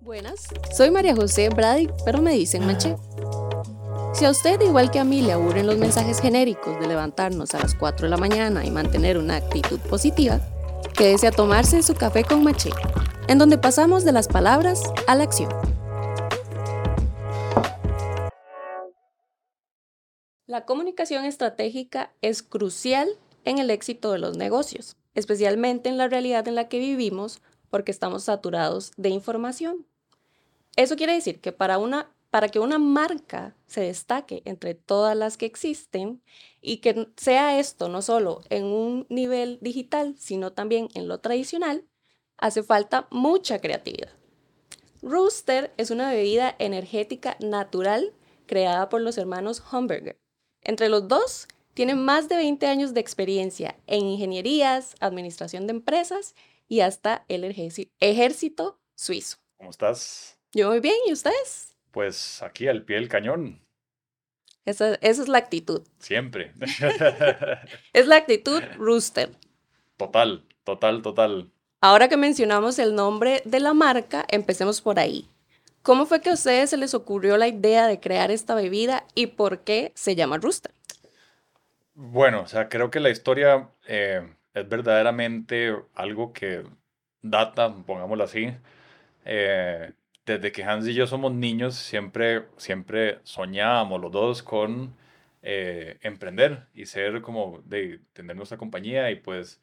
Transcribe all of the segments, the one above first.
Buenas, soy María José Brady, pero me dicen Maché. Si a usted, igual que a mí, le aburren los mensajes genéricos de levantarnos a las 4 de la mañana y mantener una actitud positiva, quédese a tomarse su café con Maché, en donde pasamos de las palabras a la acción. La comunicación estratégica es crucial en el éxito de los negocios, especialmente en la realidad en la que vivimos porque estamos saturados de información. Eso quiere decir que para, una, para que una marca se destaque entre todas las que existen y que sea esto no solo en un nivel digital, sino también en lo tradicional, hace falta mucha creatividad. Rooster es una bebida energética natural creada por los hermanos Humberger. Entre los dos, tienen más de 20 años de experiencia en ingenierías, administración de empresas y hasta el ejército suizo. ¿Cómo estás? Yo muy bien, ¿y ustedes? Pues aquí al pie del cañón. Esa, esa es la actitud. Siempre. es la actitud rooster. Total, total, total. Ahora que mencionamos el nombre de la marca, empecemos por ahí. ¿Cómo fue que a ustedes se les ocurrió la idea de crear esta bebida y por qué se llama Rooster? Bueno, o sea, creo que la historia eh, es verdaderamente algo que data, pongámoslo así. Eh, desde que Hans y yo somos niños, siempre, siempre soñábamos los dos con eh, emprender y ser como de tener nuestra compañía y pues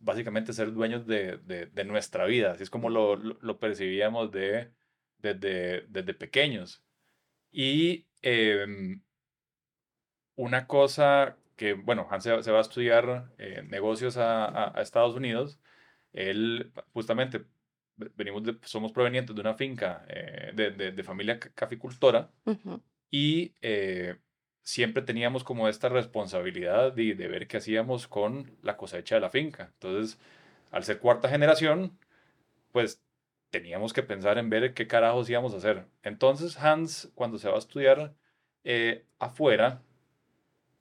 básicamente ser dueños de, de, nuestra vida. Así es como lo, lo, percibíamos de, desde, desde pequeños. Y em, una cosa que, bueno, Hans se, va a estudiar eh, negocios a, Estados Unidos. Él, justamente, venimos somos provenientes de una finca eh, de, familia caficultora y eh, siempre teníamos como esta responsabilidad de, de, ver qué hacíamos con la cosecha de la finca. Entonces, al ser cuarta generación, pues teníamos que pensar en ver qué carajos íbamos a hacer. Entonces, Hans, cuando se va a estudiar afuera,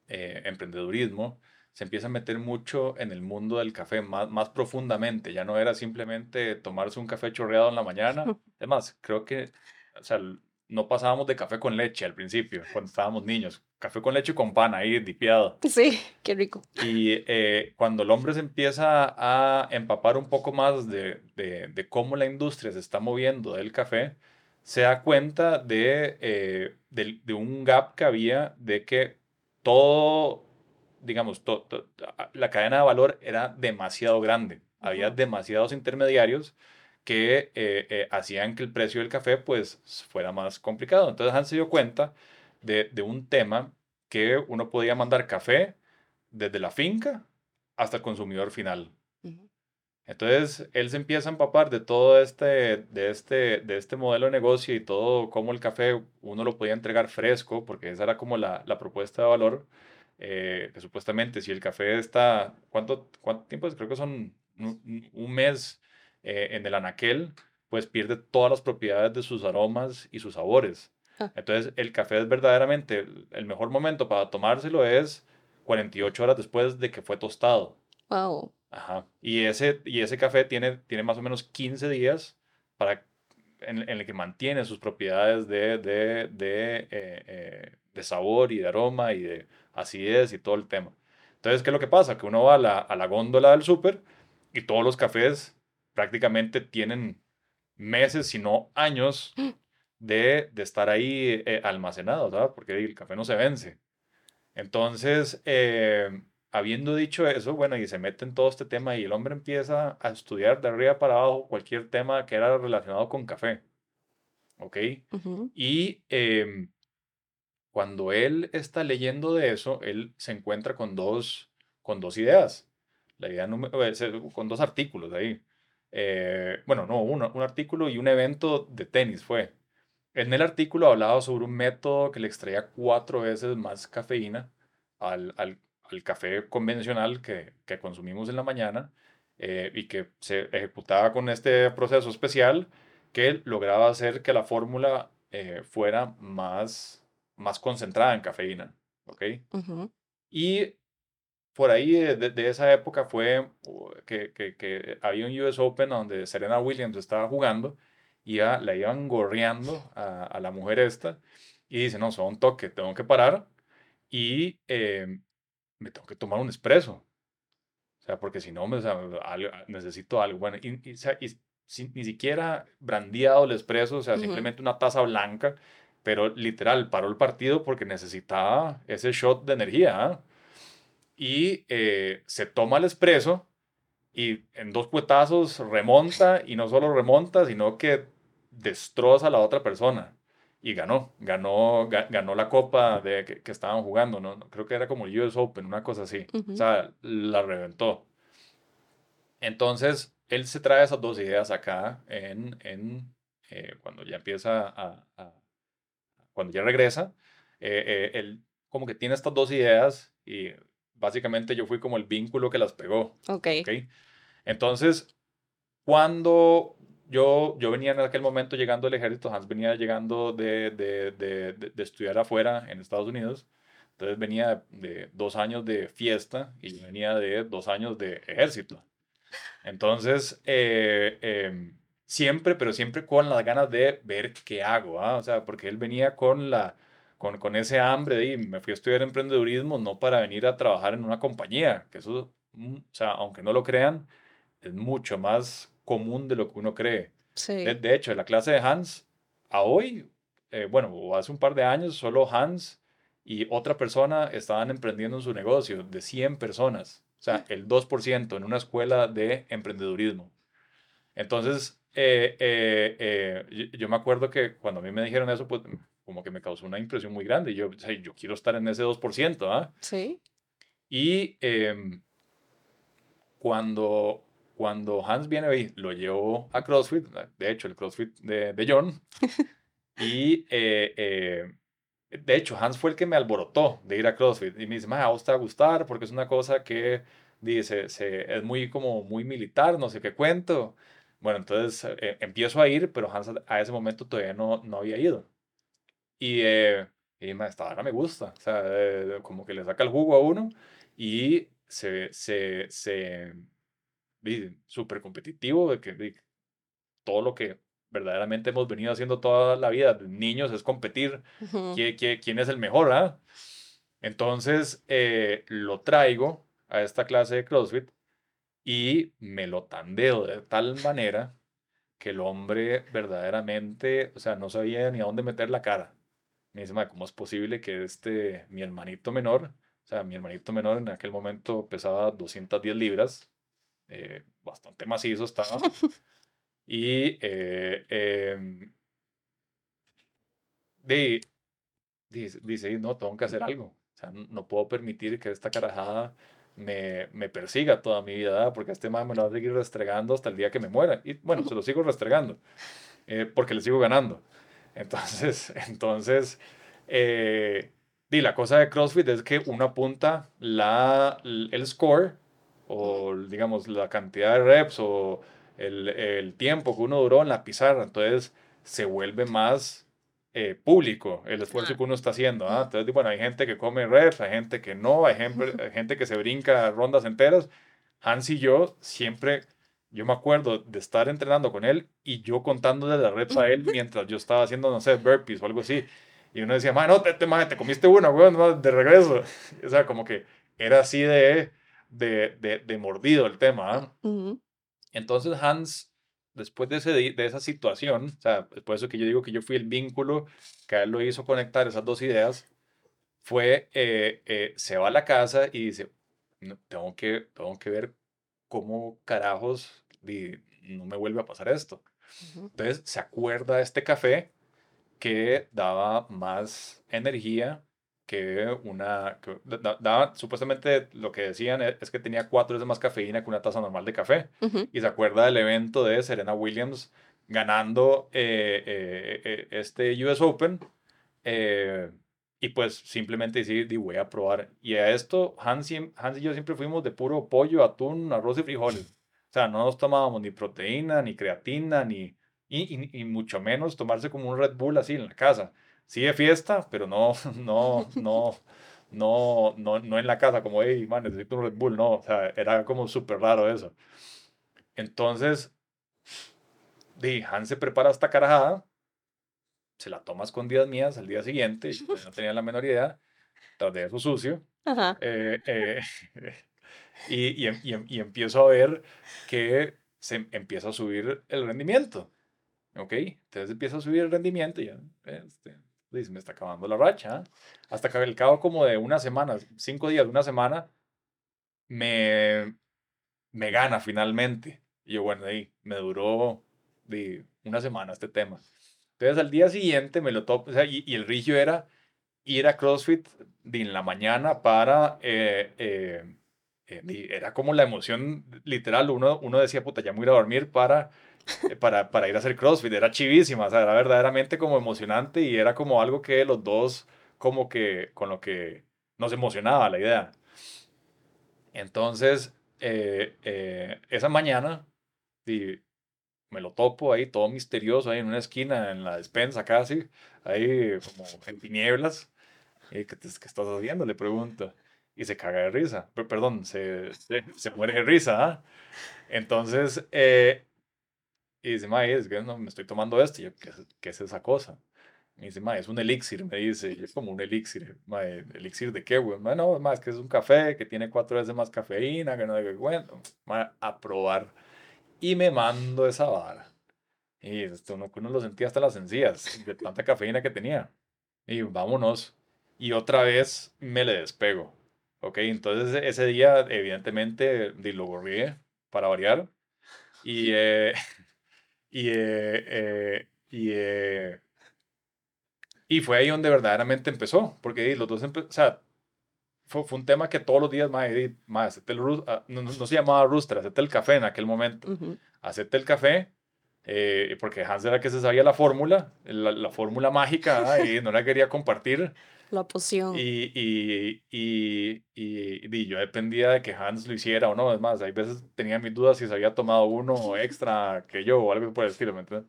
eh, emprendedurismo, se empieza a meter mucho en el mundo del café más, más profundamente. Ya no era simplemente tomarse un café chorreado en la mañana. Es más, creo que, o sea, no pasábamos de café con leche al principio, cuando estábamos niños. Café con leche y con pan ahí, dipiado. Sí, qué rico. Y eh, cuando el hombre se empieza a empapar un poco más de, de, de, cómo la industria se está moviendo del café, se da cuenta de, eh, de, de un gap que había de que todo, digamos, la cadena de valor era demasiado grande. Había demasiados intermediarios que eh, eh, hacían que el precio del café pues fuera más complicado. Entonces Hans se dio cuenta de, un tema que uno podía mandar café desde la finca hasta el consumidor final. Entonces él se empieza a empapar de todo este, de este, de este modelo de negocio y todo cómo el café uno lo podía entregar fresco, porque esa era como la, la propuesta de valor, eh, que supuestamente si el café está, ¿cuánto, cuánto tiempo es? Creo que son un, mes eh, en el anaquel, pues pierde todas las propiedades de sus aromas y sus sabores. Ah. Entonces el café es verdaderamente, el mejor momento para tomárselo es 48 horas después de que fue tostado. Wow. Ajá. Y ese, y ese café tiene, tiene más o menos 15 días para, en, el que mantiene sus propiedades de, de, de, eh, eh, de, sabor y de aroma y de acidez y todo el tema. Entonces, ¿qué es lo que pasa? Que uno va a la, a la góndola del súper y todos los cafés prácticamente tienen meses, si no años, de, de estar ahí eh, almacenados, ¿verdad? Porque el café no se vence. Entonces, habiendo dicho eso, bueno, y se mete en todo este tema y el hombre empieza a estudiar de arriba para abajo cualquier tema que era relacionado con café. ¿Ok? Y em, cuando él está leyendo de eso, él se encuentra con dos, con dos ideas. La idea número, eh, con dos artículos ahí. Eh, bueno, no, uno, un artículo y un evento de tenis fue. En el artículo hablaba sobre un método que le extraía cuatro veces más cafeína al, al el café convencional que, que consumimos en la mañana eh, y que se ejecutaba con este proceso especial que lograba hacer que la fórmula eh, fuera más, más concentrada en cafeína. ¿Ok? Y por ahí de, esa época fue uh, que, que, que, había un US Open donde Serena Williams estaba jugando y ya la iban gorreando a, a la mujer esta y dice, no, son toque, tengo que parar y eh, me tengo que tomar un espresso. O sea, porque si no, me, necesito algo. Bueno, y, ni siquiera brandeado el espresso, o sea, simplemente una taza blanca, pero literal, paró el partido porque necesitaba ese shot de energía. ¿ah? Y eh, se toma el espresso y en dos puetazos remonta y no solo remonta, sino que destroza a la otra persona. Y ganó, ganó, ganó la copa de, que, estaban jugando, ¿no? Creo que era como el US Open, una cosa así. O sea, la reventó. Entonces, él se trae esas dos ideas acá en, en eh, cuando ya empieza a, cuando ya regresa, eh, eh, él como que tiene estas dos ideas y básicamente yo fui como el vínculo que las pegó. Ok. ¿okay? Entonces, cuando yo, yo venía en aquel momento llegando al ejército, Hans venía llegando de, de, de, estudiar afuera en Estados Unidos, entonces venía de dos años de fiesta y venía de dos años de ejército. Entonces, eh, em, siempre, pero siempre con las ganas de ver qué hago, ¿ah? O sea, porque él venía con la... Con, con ese hambre de, me fui a estudiar emprendedurismo, no para venir a trabajar en una compañía, que eso, mm, o sea, aunque no lo crean, es mucho más común de lo que uno cree. Sí. De, hecho, en la clase de Hans, a hoy, eh, bueno, hace un par de años, solo Hans y otra persona estaban emprendiendo en su negocio, de 100 personas. O sea, el 2% en una escuela de emprendedurismo. Entonces, eh, eh, eh, yo, me acuerdo que cuando a mí me dijeron eso, pues como que me causó una impresión muy grande. Yo, yo quiero estar en ese 2%, ¿ah? Sí. Y em, cuando, cuando Hans viene, lo llevó a CrossFit, de hecho, el CrossFit de, de John. y de hecho, Hans fue el que me alborotó de ir a CrossFit y me dice, a vos te va a gustar porque es una cosa que dice, se, es muy como muy militar, no sé qué cuento. Bueno, entonces eh, empiezo a ir, pero Hans a ese momento todavía no, no había ido. Y, eh, y esta ahora me gusta, o sea, eh, como que le saca el jugo a uno y se, se, se súper competitivo, de que todo lo que verdaderamente hemos venido haciendo toda la vida, niños, es competir quién, es el mejor, ¿ah? Entonces eh, lo traigo a esta clase de CrossFit y me lo tandeo de tal manera que el hombre verdaderamente, o sea, no sabía ni a dónde meter la cara. Me dice, ¿cómo es posible que este, mi hermanito menor, o sea, mi hermanito menor en aquel momento pesaba 210 libras, eh, bastante macizo estaba, y eh, em, dice, dice, no, tengo que hacer algo. O sea, no puedo permitir que esta carajada me, me persiga toda mi vida, porque este man me lo va a seguir restregando hasta el día que me muera. Y bueno, se lo sigo restregando, eh, porque le sigo ganando. Entonces, entonces, eh, la cosa de CrossFit es que uno apunta la, el score, o digamos, la cantidad de reps, o el, el, tiempo que uno duró en la pizarra, entonces se vuelve más eh, público el esfuerzo que uno está haciendo. ¿ah? Entonces, bueno, hay gente que come reps, hay gente que no, hay gente, hay gente que se brinca rondas enteras. Hans y yo siempre, yo me acuerdo de estar entrenando con él y yo contándole las reps a él mientras yo estaba haciendo, no sé, burpees o algo así. Y uno decía, no, te, te, te comiste una, weón, de regreso. O sea, como que era así de, de, de, de mordido el tema. ¿ah? Entonces Hans, después de, ese, de esa situación, o sea, por eso que yo digo que yo fui el vínculo que a él lo hizo conectar esas dos ideas, fue, eh, eh, se va a la casa y dice, tengo, que, tengo que ver cómo carajos no me vuelve a pasar esto. Entonces se acuerda de este café que daba más energía que una, daba, supuestamente lo que decían e, es que tenía cuatro veces más cafeína que una taza normal de café. Y se acuerda del evento de Serena Williams ganando eh, eh, eh, este US Open. y pues simplemente decir, voy a probar. Y a esto, Hans y, Hans y yo siempre fuimos de puro pollo, atún, arroz y frijoles. O sea, no nos tomábamos ni proteína, ni creatina, ni, y, y mucho menos tomarse como un Red Bull así en la casa sí de fiesta, pero no, no, no, no, no, no en la casa como, hey, man, necesito un Red Bull, no, o sea, era como súper raro eso. Entonces, di, Hans se prepara esta carajada, se la toma a escondidas mías al día siguiente, yo no tenía la menor idea, tras de eso sucio, Ajá. eh, eh, y, y, em- y em- y empiezo a ver que se empieza a subir el rendimiento. ¿Ok? Entonces empieza a subir el rendimiento y ya, este, dice, me está acabando la racha. ¿ah? Hasta que al cabo como de una semana, cinco días, una semana, me, me gana finalmente. Y yo, bueno, ahí me duró de una semana este tema. Entonces al día siguiente me lo topo, y, el rillo era ir a CrossFit de en la mañana para, eh, eh, eh, era como la emoción literal, uno, uno decía, puta, ya me voy a ir a dormir para, eh, para, para ir a hacer CrossFit, era chivísima, o sea, era verdaderamente como emocionante y era como algo que los dos, como que, con lo que nos emocionaba la idea. Entonces, eh, eh, esa mañana, di- me lo topo ahí, todo misterioso, ahí en una esquina, en la despensa casi, ahí como en tinieblas. ¿Y qué, te- qué estás haciendo? Le pregunto. Y se caga de risa. Pe- Perdón, se, se, se muere de risa. ¿ah? Entonces, eh, y dice, mae, es que no, me estoy tomando esto. Y yo, ¿qué es, qué es esa cosa? Me dice, mae, es un elixir, me dice. Es como un elixir. Mae, ¿elixir de qué, güey? Mae, no, más que es un café que tiene cuatro veces más cafeína, que no sé qué cuento. Mae, a probar. Y me mando esa vara. Y esto uno, uno lo sentía hasta las encías, de tanta cafeína que tenía. Y vámonos. Y otra vez me le despego. Ok, entonces e- ese día, evidentemente, lo gorrié para variar. Y, eh, y, eh, eh, y, eh, y fue ahí donde verdaderamente empezó. Porque los dos, o sea, fue, fue un tema que todos los días, el ru- ah, no, no- se llamaba rooster, hacete el café en aquel momento hacerte el café, eh, porque Hans era que se sabía la fórmula, la, la fórmula mágica, ah, y no la quería compartir. La poción. Y, y, y, y, y yo dependía de que Hans lo hiciera o no. Es más, hay veces tenía mis dudas si se había tomado uno extra que yo o algo por el estilo, ¿me entiendes?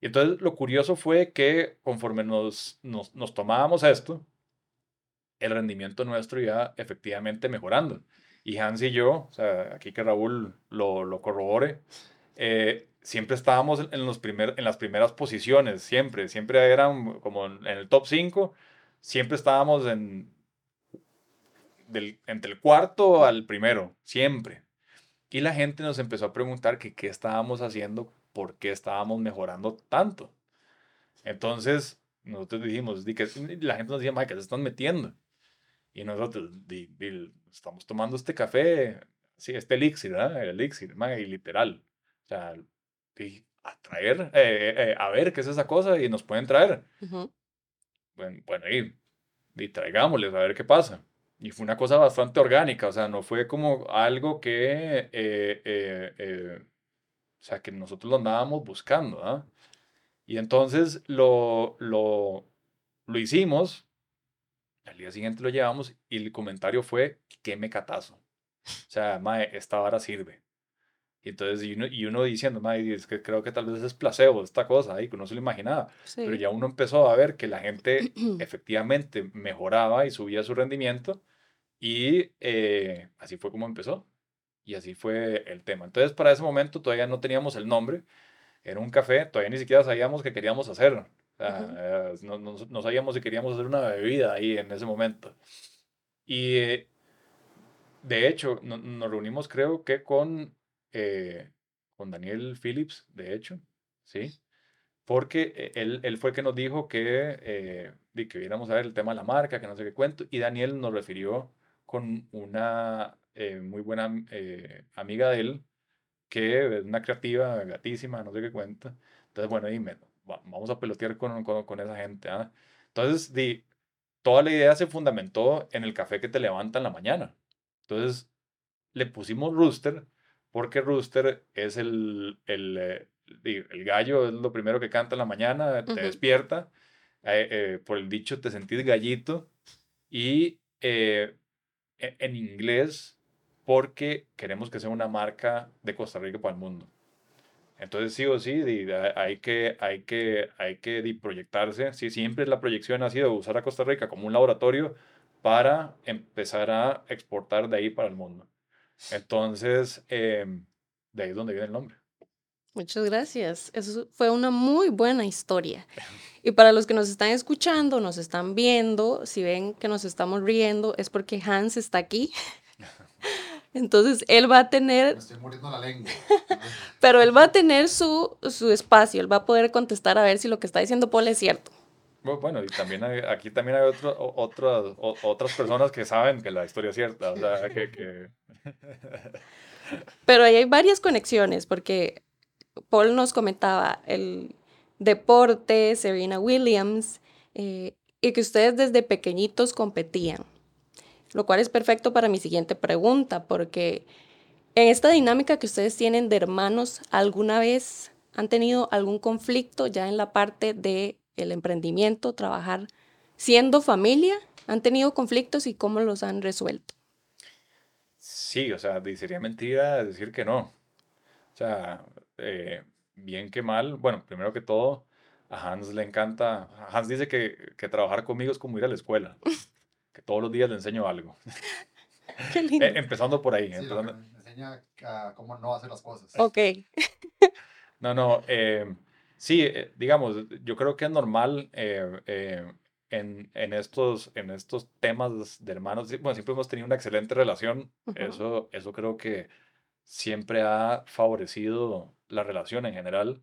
Y entonces lo curioso fue que conforme nos, nos, nos tomábamos esto, el rendimiento nuestro iba efectivamente mejorando. Y Hans y yo, o sea, aquí que Raúl lo, lo corrobore, eh, siempre estábamos en, los primer, en las primeras posiciones, siempre, siempre eran como en el top 5, siempre estábamos en, del, entre el cuarto al primero, siempre. Y la gente nos empezó a preguntar que qué estábamos haciendo, por qué estábamos mejorando tanto. Entonces, nosotros dijimos, di que, la gente nos decía, ¿qué se están metiendo? Y nosotros, di, estamos tomando este café, sí, este elixir, ¿verdad? El elixir, mae, y literal. O sea, di, a traer, eh, eh, a ver qué es esa cosa y nos pueden traer. Ujú. Bueno, bueno y, y traigámosles a ver qué pasa. Y fue una cosa bastante orgánica, o sea, no fue como algo que, eh, eh, eh, o sea, que nosotros lo andábamos buscando, ¿ah? Y entonces lo, lo, lo hicimos, al día siguiente lo llevamos y el comentario fue, qué mecatazo. O sea, mae, esta vara sirve. Y entonces, y uno, y uno diciendo, es que creo que tal vez es placebo esta cosa, ahí que uno se lo imaginaba. Pero Sí. ya uno empezó a ver que la gente efectivamente mejoraba y subía su rendimiento y eh, así fue como empezó. Y así fue el tema. Entonces, para ese momento todavía no teníamos el nombre. Era un café, todavía ni siquiera sabíamos qué queríamos hacer. O sea, Ujú. eh, no, no- no sabíamos si queríamos hacer una bebida ahí en ese momento. Y eh, de hecho, no- nos reunimos creo que con, eh, con Daniel Phillips, de hecho, ¿sí? Porque eh, él, él fue que nos dijo que, eh, que viéramos a ver el tema de la marca, que no sé qué cuento, y Daniel nos refirió con una eh, muy buena eh, amiga de él, que es una creativa, gatísima, no sé qué cuenta. Entonces, bueno, dime, va- vamos a pelotear con, con, con esa gente, ¿ah? Entonces, di, toda la idea se fundamentó en el café que te levanta en la mañana. Entonces, le pusimos Rooster porque Rooster es el, el, eh, el gallo, es lo primero que canta en la mañana, te Ujú. despierta, eh, eh, por el dicho te sentís gallito y eh, e- en inglés porque queremos que sea una marca de Costa Rica para el mundo. Entonces, sí o sí, hay que, hay que, hay que proyectarse. Sí, siempre la proyección ha sido usar a Costa Rica como un laboratorio para empezar a exportar de ahí para el mundo. Entonces, em, de ahí es donde viene el nombre. Muchas gracias. Eso fue una muy buena historia. Y para los que nos están escuchando, nos están viendo, si ven que nos estamos riendo, es porque Hans está aquí. Entonces, él va a tener... Me estoy muriendo la lengua. Pero él va a tener su, su espacio, él va a poder contestar a ver si lo que está diciendo Paul es cierto. Bueno, y también hay- aquí también hay otro, otras, personas que saben que la historia es cierta. O sea, que, que- Pero ahí hay varias conexiones, porque Paul nos comentaba el deporte, Serena Williams, eh, y que ustedes desde pequeñitos competían. Lo cual es perfecto para mi siguiente pregunta, porque en esta dinámica que ustedes tienen de hermanos, ¿alguna vez han tenido algún conflicto ya en la parte de el emprendimiento, trabajar siendo familia? ¿Han tenido conflictos y cómo los han resuelto? sí, o sea, sería mentira decir que no. O sea, eh, bien que mal. Bueno, primero que todo, a Hans le encanta. Hans dice que, que trabajar conmigo es como ir a la escuela, que todos los días le enseño algo. Qué lindo. Eh, empezando por ahí. Sí, empezando- me enseña a cómo no hacer las cosas. Ok, No, no, eh, sí, eh, digamos, yo creo que es normal eh, eh, en, en estos, en estos temas de hermanos, bueno, siempre hemos tenido una excelente relación, eso, eso creo que siempre ha favorecido la relación en general,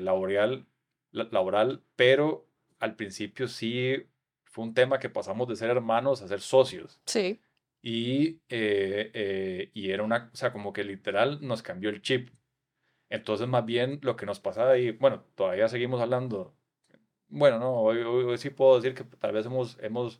laboral, la- laboral, pero al principio sí fue un tema que pasamos de ser hermanos a ser socios. sí. Y, y era una, o sea, como que literal nos cambió el chip. Entonces, más bien lo que nos pasaba y bueno, todavía seguimos hablando. Bueno, no, hoy, hoy- hoy sí puedo decir que tal vez hemos, hemos,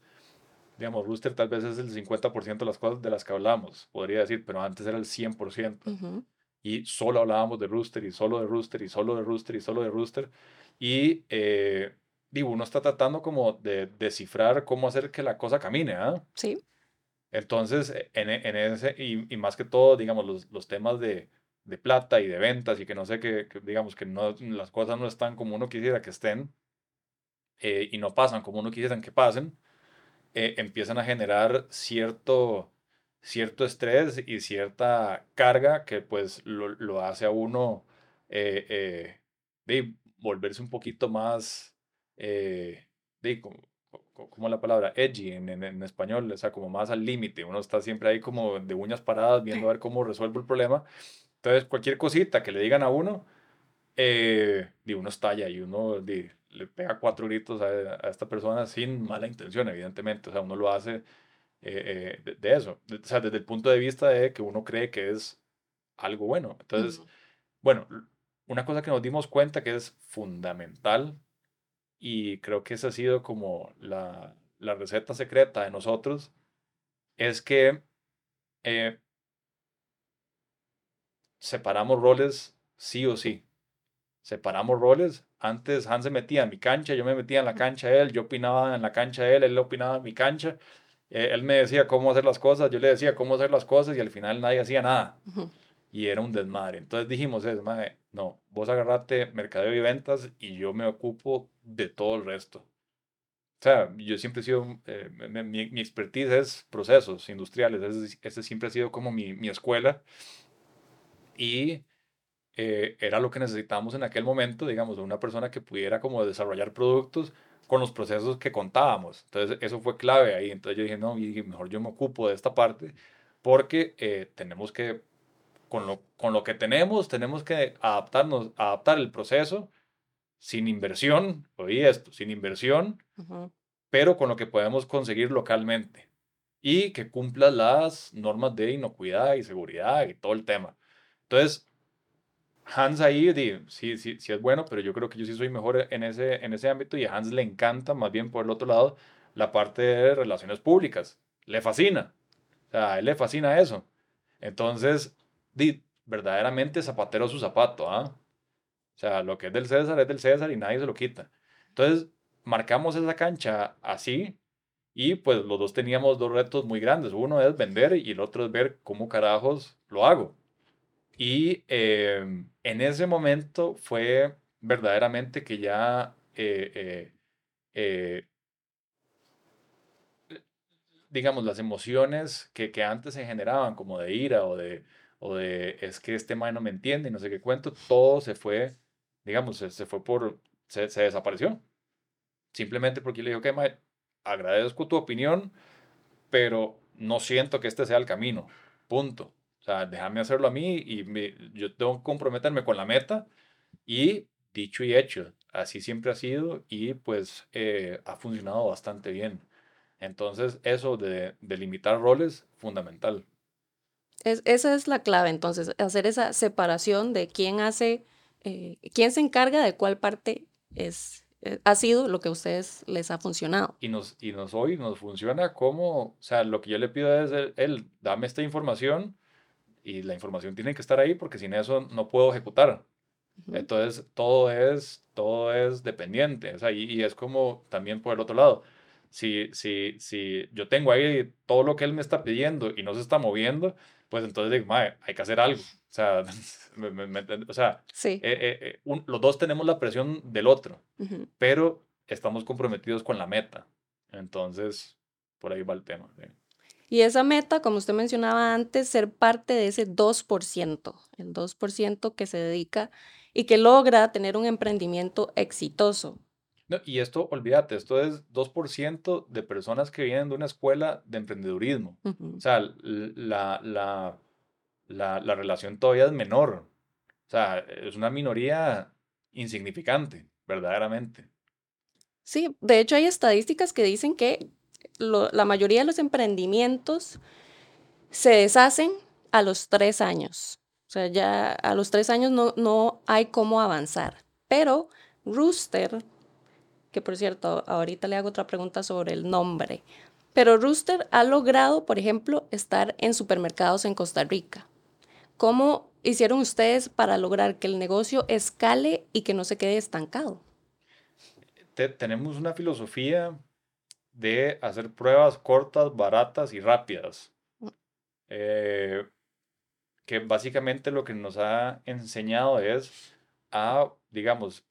digamos, Rooster tal vez es el 50% de las cosas de las que hablamos, podría decir, pero antes era el 100%. Ujú. Y solo hablábamos de Rooster y solo de Rooster y solo de Rooster y solo de Rooster. Y, eh, digo, uno está tratando como de descifrar cómo hacer que la cosa camine, ¿ah? Sí. Entonces, en, en ese, y, y más que todo, digamos, los, los temas de, de plata y de ventas y que no sé qué, que, digamos, que no, las cosas no están como uno quisiera que estén eh, y no pasan como uno quisiera que pasen, eh, empiezan a generar cierto, cierto estrés y cierta carga que pues lo, lo hace a uno eh, eh, de volverse un poquito más, de, como, co- como la palabra edgy en, en, en español, o sea, como más al límite. Uno está siempre ahí como de uñas paradas viendo a ver cómo resuelvo el problema. Entonces, cualquier cosita que le digan a uno, eh, de uno estalla y uno di, le pega cuatro gritos a, a esta persona sin mala intención, evidentemente. O sea, uno lo hace eh, eh, de, de eso. De- o sea, desde el punto de vista de que uno cree que es algo bueno. Entonces, Ujú. bueno, l- una cosa que nos dimos cuenta que es fundamental y creo que esa ha sido como la, la receta secreta de nosotros, es que eh, separamos roles sí o sí. Separamos roles. Antes Hans se metía en mi cancha, yo me metía en la cancha de él, yo opinaba en la cancha de él, él opinaba en mi cancha. Eh, él me decía cómo hacer las cosas, yo le decía cómo hacer las cosas y al final nadie hacía nada y era un desmadre. Entonces dijimos, es, mae, no, vos agarrate mercadeo y ventas y yo me ocupo de todo el resto. O sea, yo siempre he sido, eh, mi, mi- mi expertise es procesos industriales, ese, ese siempre ha sido como mi, mi escuela y eh, era lo que necesitábamos en aquel momento, digamos, de una persona que pudiera como desarrollar productos con los procesos que contábamos. Entonces, eso fue clave ahí. Entonces yo dije, no, mejor yo me ocupo de esta parte porque eh, tenemos que con lo, con lo que tenemos, tenemos que adaptarnos, adaptar el proceso sin inversión, oí esto, sin inversión, Ujú. pero con lo que podemos conseguir localmente y que cumpla las normas de inocuidad y seguridad y todo el tema. Entonces, Hans ahí, di, sí, sí, sí es bueno, pero yo creo que yo sí soy mejor en ese, en ese ámbito y a Hans le encanta, más bien por el otro lado, la parte de relaciones públicas. Le fascina. O sea, a él le fascina eso. Entonces, di, verdaderamente zapatero su zapato, ¿ah? O sea, lo que es del César es del César y nadie se lo quita. Entonces, marcamos esa cancha así y pues los dos teníamos dos retos muy grandes. Uno es vender y el otro es ver cómo carajos lo hago. Y eh, en ese momento fue verdaderamente que ya, eh, eh, eh, digamos, las emociones que, que antes se generaban como de ira o de, o de es que este man no me entiende y no sé qué cuento, todo se fue, digamos, se, se fue por, se, se desapareció. Simplemente porque le digo, que mae, agradezco tu opinión, pero no siento que este sea el camino. Punto. O sea, déjame hacerlo a mí y me- yo tengo que comprometerme con la meta y dicho y hecho, así siempre ha sido y pues eh, ha funcionado bastante bien. Entonces, eso de delimitar roles, fundamental. Es- esa es la clave, entonces, hacer esa separación de quién hace, eh, quién se encarga de cuál parte es, eh, ha sido lo que a ustedes les ha funcionado. Y nos, y nos hoy nos funciona como, o sea, lo que yo le pido es, él, él, dame esta información y la información tiene que estar ahí porque sin eso no puedo ejecutar. Entonces, todo es, todo es dependiente. O sea, y, y es como también por el otro lado. Si, si, si yo tengo ahí todo lo que él me está pidiendo y no se está moviendo, pues entonces digo, "Mae, hay que hacer algo. O sea, me- me- me entiende? o sea Sí. eh, eh, eh, un- los dos tenemos la presión del otro, pero estamos comprometidos con la meta. Entonces, por ahí va el tema. sí. Y esa meta, como usted mencionaba antes, ser parte de ese 2%, el 2% que se dedica y que logra tener un emprendimiento exitoso. No, y esto, olvídate, esto es 2% de personas que vienen de una escuela de emprendedurismo. O sea, la, la, la, la relación todavía es menor. O sea, es una minoría insignificante, verdaderamente. Sí, de hecho hay estadísticas que dicen que la mayoría de los emprendimientos se deshacen a los tres años. O sea, ya a los tres años no, no hay cómo avanzar. Pero Rooster, que por cierto, ahorita le hago otra pregunta sobre el nombre, pero Rooster ha logrado, por ejemplo, estar en supermercados en Costa Rica. ¿Cómo hicieron ustedes para lograr que el negocio escale y que no se quede estancado? Te- tenemos una filosofía de hacer pruebas cortas, baratas y rápidas. Mm. Eh, que básicamente lo que nos ha enseñado es a, digamos,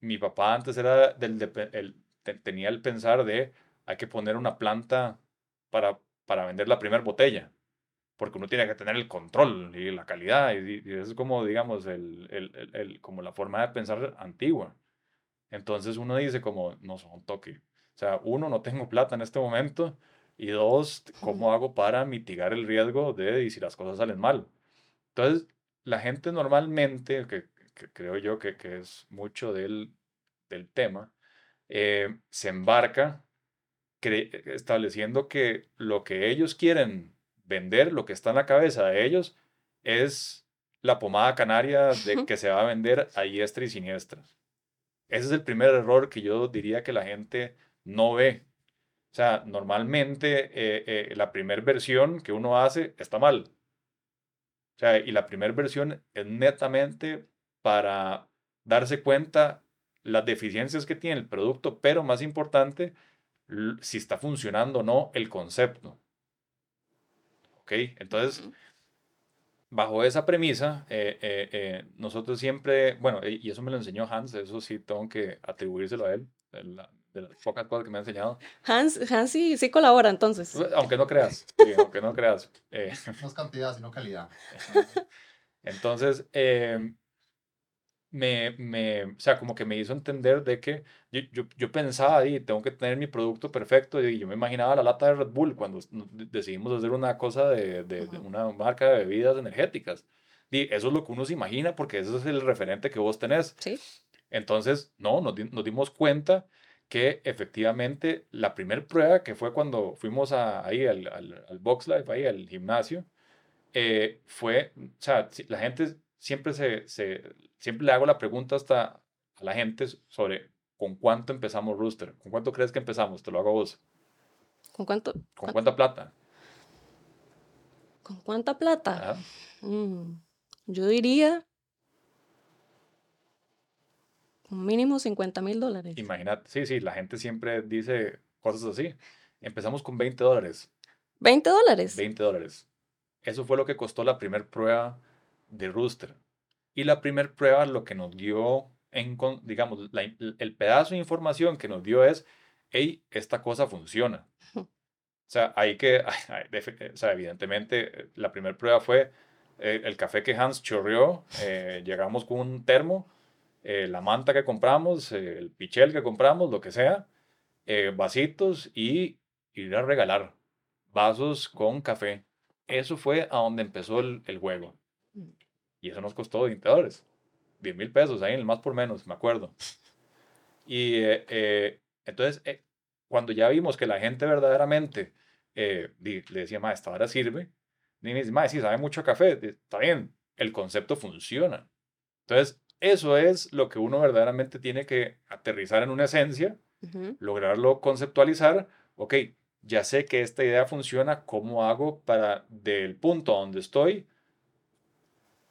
mi papá antes era del, depe- el- te- tenía el pensar de hay que poner una planta para, para vender la primera botella, porque uno tiene que tener el control y la calidad, y, y eso es como, digamos, el, el- como la forma de pensar antigua. Entonces uno dice como, no son toque. O sea, uno, no tengo plata en este momento, y dos, ¿cómo hago para mitigar el riesgo de y si las cosas salen mal? Entonces, la gente normalmente, que, que creo yo que, que es mucho del, del tema, eh, se embarca estableciendo que lo que ellos quieren vender, lo que está en la cabeza de ellos, es la pomada canaria de que se va a vender a diestra y siniestra. Ese es el primer error que yo diría que la gente no ve. O sea, normalmente eh, eh, la primera versión que uno hace está mal. O sea, y la primera versión es netamente para darse cuenta las deficiencias que tiene el producto, pero más importante, si está funcionando o no el concepto. ¿Ok? Entonces, bajo esa premisa, eh, eh, eh, nosotros siempre, bueno, y eso me lo enseñó Hans, eso sí tengo que atribuírselo a él, la- de las pocas cosas que me ha enseñado, Hans, Hans sí, sí colabora entonces. aunque no creas, sí, aunque no creas. eh, No es cantidad, sino calidad. Entonces, eh, me, me, o sea, como que me hizo entender de que yo, yo, yo pensaba, y tengo que tener mi producto perfecto, y yo me imaginaba la lata de Red Bull cuando decidimos hacer una cosa de, de- una marca de bebidas energéticas. Y eso es lo que uno se imagina porque ese es el referente que vos tenés. Sí. Entonces, no, nos, nos dimos cuenta que efectivamente la primer prueba que fue cuando fuimos a, ahí al, al, al Box Life, ahí al gimnasio, eh, fue, o sea, la gente siempre se, se, siempre le hago la pregunta hasta a la gente sobre con cuánto empezamos Rooster, con cuánto crees que empezamos, te lo hago a vos, ¿Con cuánto? con cuán- cuánta plata. ¿Con cuánta plata? Mm, yo diría un mínimo 50 mil dólares. Imagínate, sí, sí, la gente siempre dice cosas así. Empezamos con 20 dólares, 20 dólares. 20 dólares. Eso fue lo que costó la primera prueba de Rooster. Y la primera prueba lo que nos dio, en, digamos, la el pedazo de información que nos dio es, hey, esta cosa funciona. O sea, hay que, hay- defi- o sea, evidentemente, eh, la primera prueba fue, eh, el café que Hans chorreó, eh, llegamos con un termo, eh, la manta que compramos, eh, el pichel que compramos, lo que sea, eh, vasitos y ir a regalar vasos con café. Eso fue a donde empezó el, el juego. Mm. Y eso nos costó 20 dólares, 10 mil pesos, ahí en el más por menos, me acuerdo. Y eh, entonces, cuando ya vimos que la gente verdaderamente le decía, ma, esta hora sirve, y me dice, ma, sí, sabe mucho a café, está bien, el concepto funciona. Entonces, eso es lo que uno verdaderamente tiene que aterrizar en una esencia, lograrlo conceptualizar, ok, ya sé que esta idea funciona, ¿cómo hago para del punto donde estoy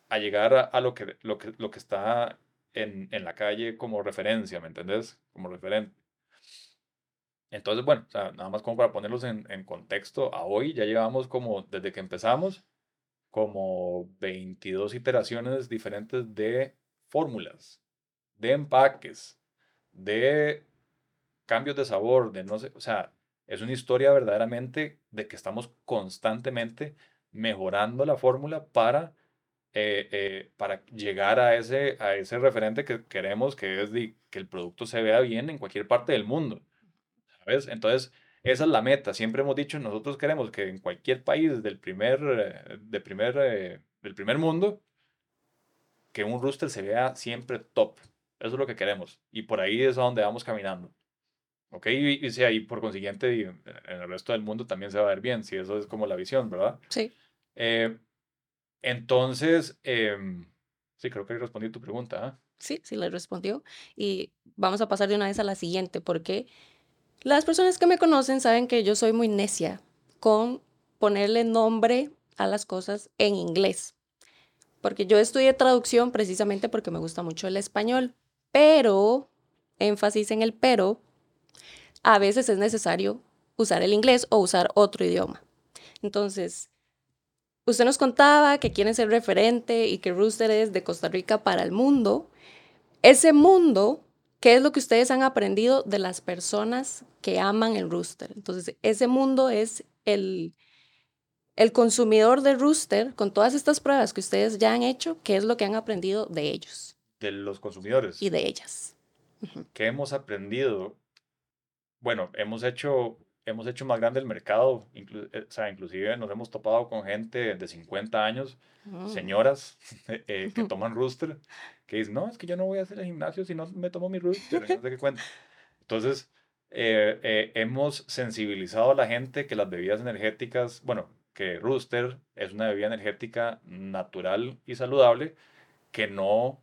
a llegar a, a lo, que, lo, que, lo que está en, en la calle como referencia, ¿me entendés? Como referente. Entonces, bueno, o sea, nada más como para ponerlos en, en contexto, a hoy ya llevamos como, desde que empezamos, como 22 iteraciones diferentes de fórmulas, de empaques, de cambios de sabor, de no sé, o sea, es una historia verdaderamente de que estamos constantemente mejorando la fórmula para, eh, eh, para llegar a ese, a ese referente que queremos, que es que el producto se vea bien en cualquier parte del mundo. ¿Sabes? Entonces, esa es la meta. Siempre hemos dicho, nosotros queremos que en cualquier país del primer, eh, de primer, del primer mundo, que un rooster se vea siempre top. Eso es lo que queremos. Y por ahí es a donde vamos caminando. ¿Ok? Y, y, ahí por consiguiente, y en el resto del mundo también se va a ver bien, si eso es como la visión, ¿verdad? Sí. Eh, entonces, em, sí, creo que respondí tu pregunta. ¿ah? Sí, sí le respondió. Y vamos a pasar de una vez a la siguiente, porque las personas que me conocen saben que yo soy muy necia con ponerle nombre a las cosas en inglés. Porque yo estudié traducción precisamente porque me gusta mucho el español, pero, énfasis en el pero, a veces es necesario usar el inglés o usar otro idioma. Entonces, usted nos contaba que quieren ser referente y que Rooster es de Costa Rica para el mundo. Ese mundo, ¿qué es lo que ustedes han aprendido de las personas que aman el Rooster? Entonces, ese mundo es el, el consumidor de Rooster con todas estas pruebas que ustedes ya han hecho, ¿qué es lo que han aprendido de ellos De los consumidores. y de ellas? ¿Qué hemos aprendido? Bueno, hemos hecho, hemos hecho más grande el mercado, inclu- eh, o sea, inclusive nos hemos topado con gente de 50 años, Mm. señoras eh, que toman rooster, que dicen, no, es que yo no voy a hacer el gimnasio si no me tomo mi rooster, no sé qué cuento. Entonces, eh, eh, hemos sensibilizado a la gente que las bebidas energéticas, bueno, que rooster es una bebida energética natural y saludable que no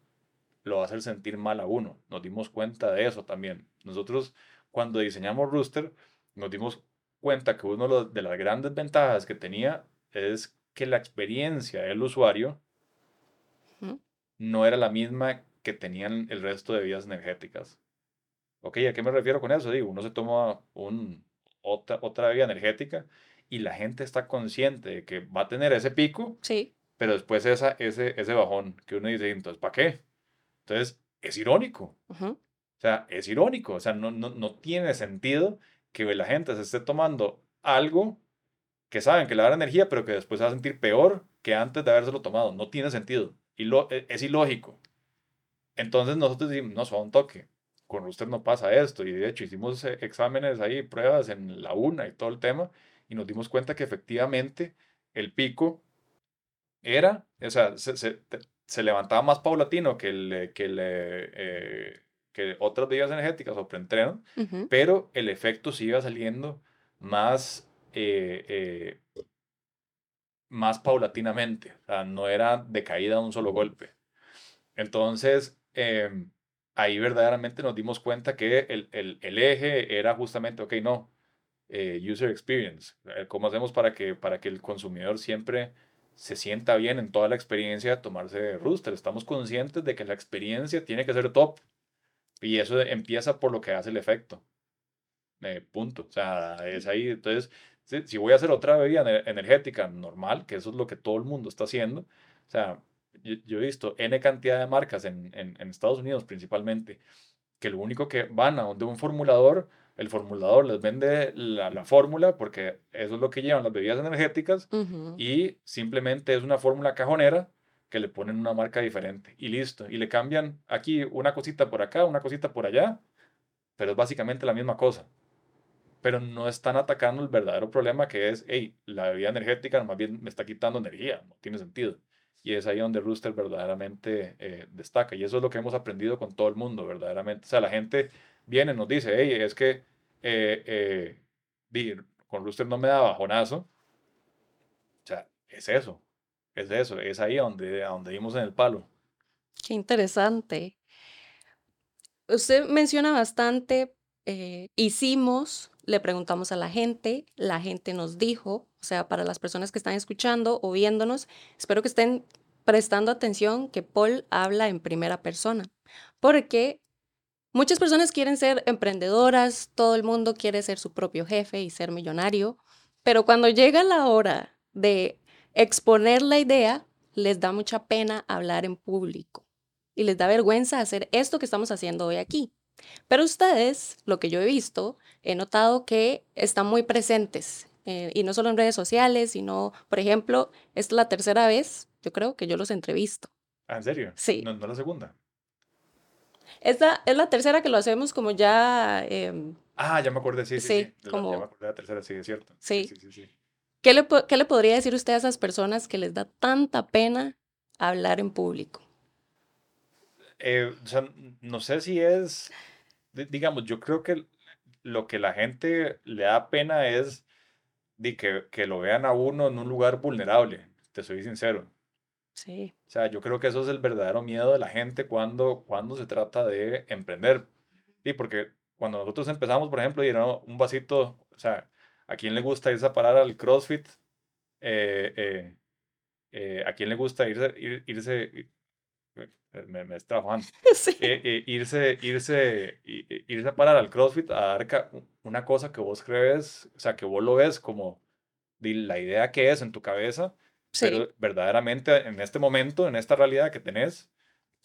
lo va a hacer sentir mal a uno. Nos dimos cuenta de eso también. Nosotros, cuando diseñamos Rooster, nos dimos cuenta que una de las grandes ventajas que tenía es que la experiencia del usuario no era la misma que tenían el resto de bebidas energéticas. Ok, ¿a qué me refiero con eso? Digo, uno se toma un, otra, otra bebida energética y la gente está consciente de que va a tener ese pico Sí, pero después esa, ese, ese bajón que uno dice, entonces, ¿para qué? Entonces, es irónico, ujú, o sea, es irónico, o sea, no, no, no tiene sentido que la gente se esté tomando algo que saben que le da energía, pero que después se va a sentir peor que antes de habérselo tomado, no tiene sentido, y lo, e- es ilógico. Entonces nosotros decimos, no, suave un toque, con usted no pasa esto, y de hecho hicimos eh, exámenes ahí, pruebas en la UNA y todo el tema, y nos dimos cuenta que efectivamente el pico era, o sea, se, se- te- se levantaba más paulatino que, el, eh, que, el, eh, eh, que otras bebidas energéticas o preentreno, pero el efecto sí iba saliendo más, eh, eh, más paulatinamente, o sea, no era de caída de un solo golpe. Entonces, em, ahí verdaderamente nos dimos cuenta que el, el- el eje era justamente, ok, no, eh, user experience, eh, ¿cómo hacemos para que, para que el consumidor siempre se sienta bien en toda la experiencia de tomarse Rooster? Estamos conscientes de que la experiencia tiene que ser top y eso empieza por lo que hace el efecto. Eh, punto. O sea, es ahí. Entonces, si, si voy a hacer otra bebida ener- energética normal, que eso es lo que todo el mundo está haciendo, o sea, yo, yo he visto N cantidad de marcas en, en, en Estados Unidos principalmente, que lo único que van a donde un formulador El formulador les vende la, la fórmula porque eso es lo que llevan las bebidas energéticas y simplemente es una fórmula cajonera que le ponen una marca diferente y listo. Y le cambian aquí una cosita por acá, una cosita por allá, pero es básicamente la misma cosa. Pero no están atacando el verdadero problema que es, hey, la bebida energética más bien me está quitando energía, no tiene sentido. Y es ahí donde Rooster verdaderamente eh, destaca. Y eso es lo que hemos aprendido con todo el mundo, verdaderamente. O sea, la gente viene nos dice, hey, es que eh, eh, con Rooster no me da bajonazo. O sea, es eso. Es eso. Es ahí donde, a donde dimos en el palo. Qué interesante. Usted menciona bastante, eh, hicimos, le preguntamos a la gente, la gente nos dijo, o sea, para las personas que están escuchando o viéndonos, espero que estén prestando atención que Paul habla en primera persona, porque muchas personas quieren ser emprendedoras, todo el mundo quiere ser su propio jefe y ser millonario, pero cuando llega la hora de exponer la idea, les da mucha pena hablar en público y les da vergüenza hacer esto que estamos haciendo hoy aquí. Pero ustedes, lo que yo he visto, he notado que están muy presentes, eh, y no solo en redes sociales, sino, por ejemplo, esta es la tercera vez, yo creo, que yo los entrevisto. Ah, ¿En serio? Sí. No, no la segunda. Esta es la tercera que lo hacemos como ya... em, Ah, ya me acordé, sí, sí, Sí, sí. como- Ya me acordé de la tercera, sí, es cierto. Sí. sí, sí. ¿qué, le, ¿Qué le podría decir usted a esas personas que les da tanta pena hablar en público? Eh, o sea, no sé si es, di- digamos, yo creo que lo que la gente le da pena es de que, que lo vean a uno en un lugar vulnerable, te soy sincero. Sí, O sea, yo creo que eso es el verdadero miedo de la gente cuando, cuando se trata de emprender. Sí, porque cuando nosotros empezamos, por ejemplo, y era un vasito, o sea, ¿a quién le gusta irse a parar al CrossFit? Eh, eh, eh, ¿a quién le gusta irse, ir- irse, eh, me, me está sí, irse, irse, i- i- irse a parar al CrossFit a dar una cosa que vos crees, o sea, que vos lo ves como la idea que es en tu cabeza, sí, pero verdaderamente en este momento, en esta realidad que tenés,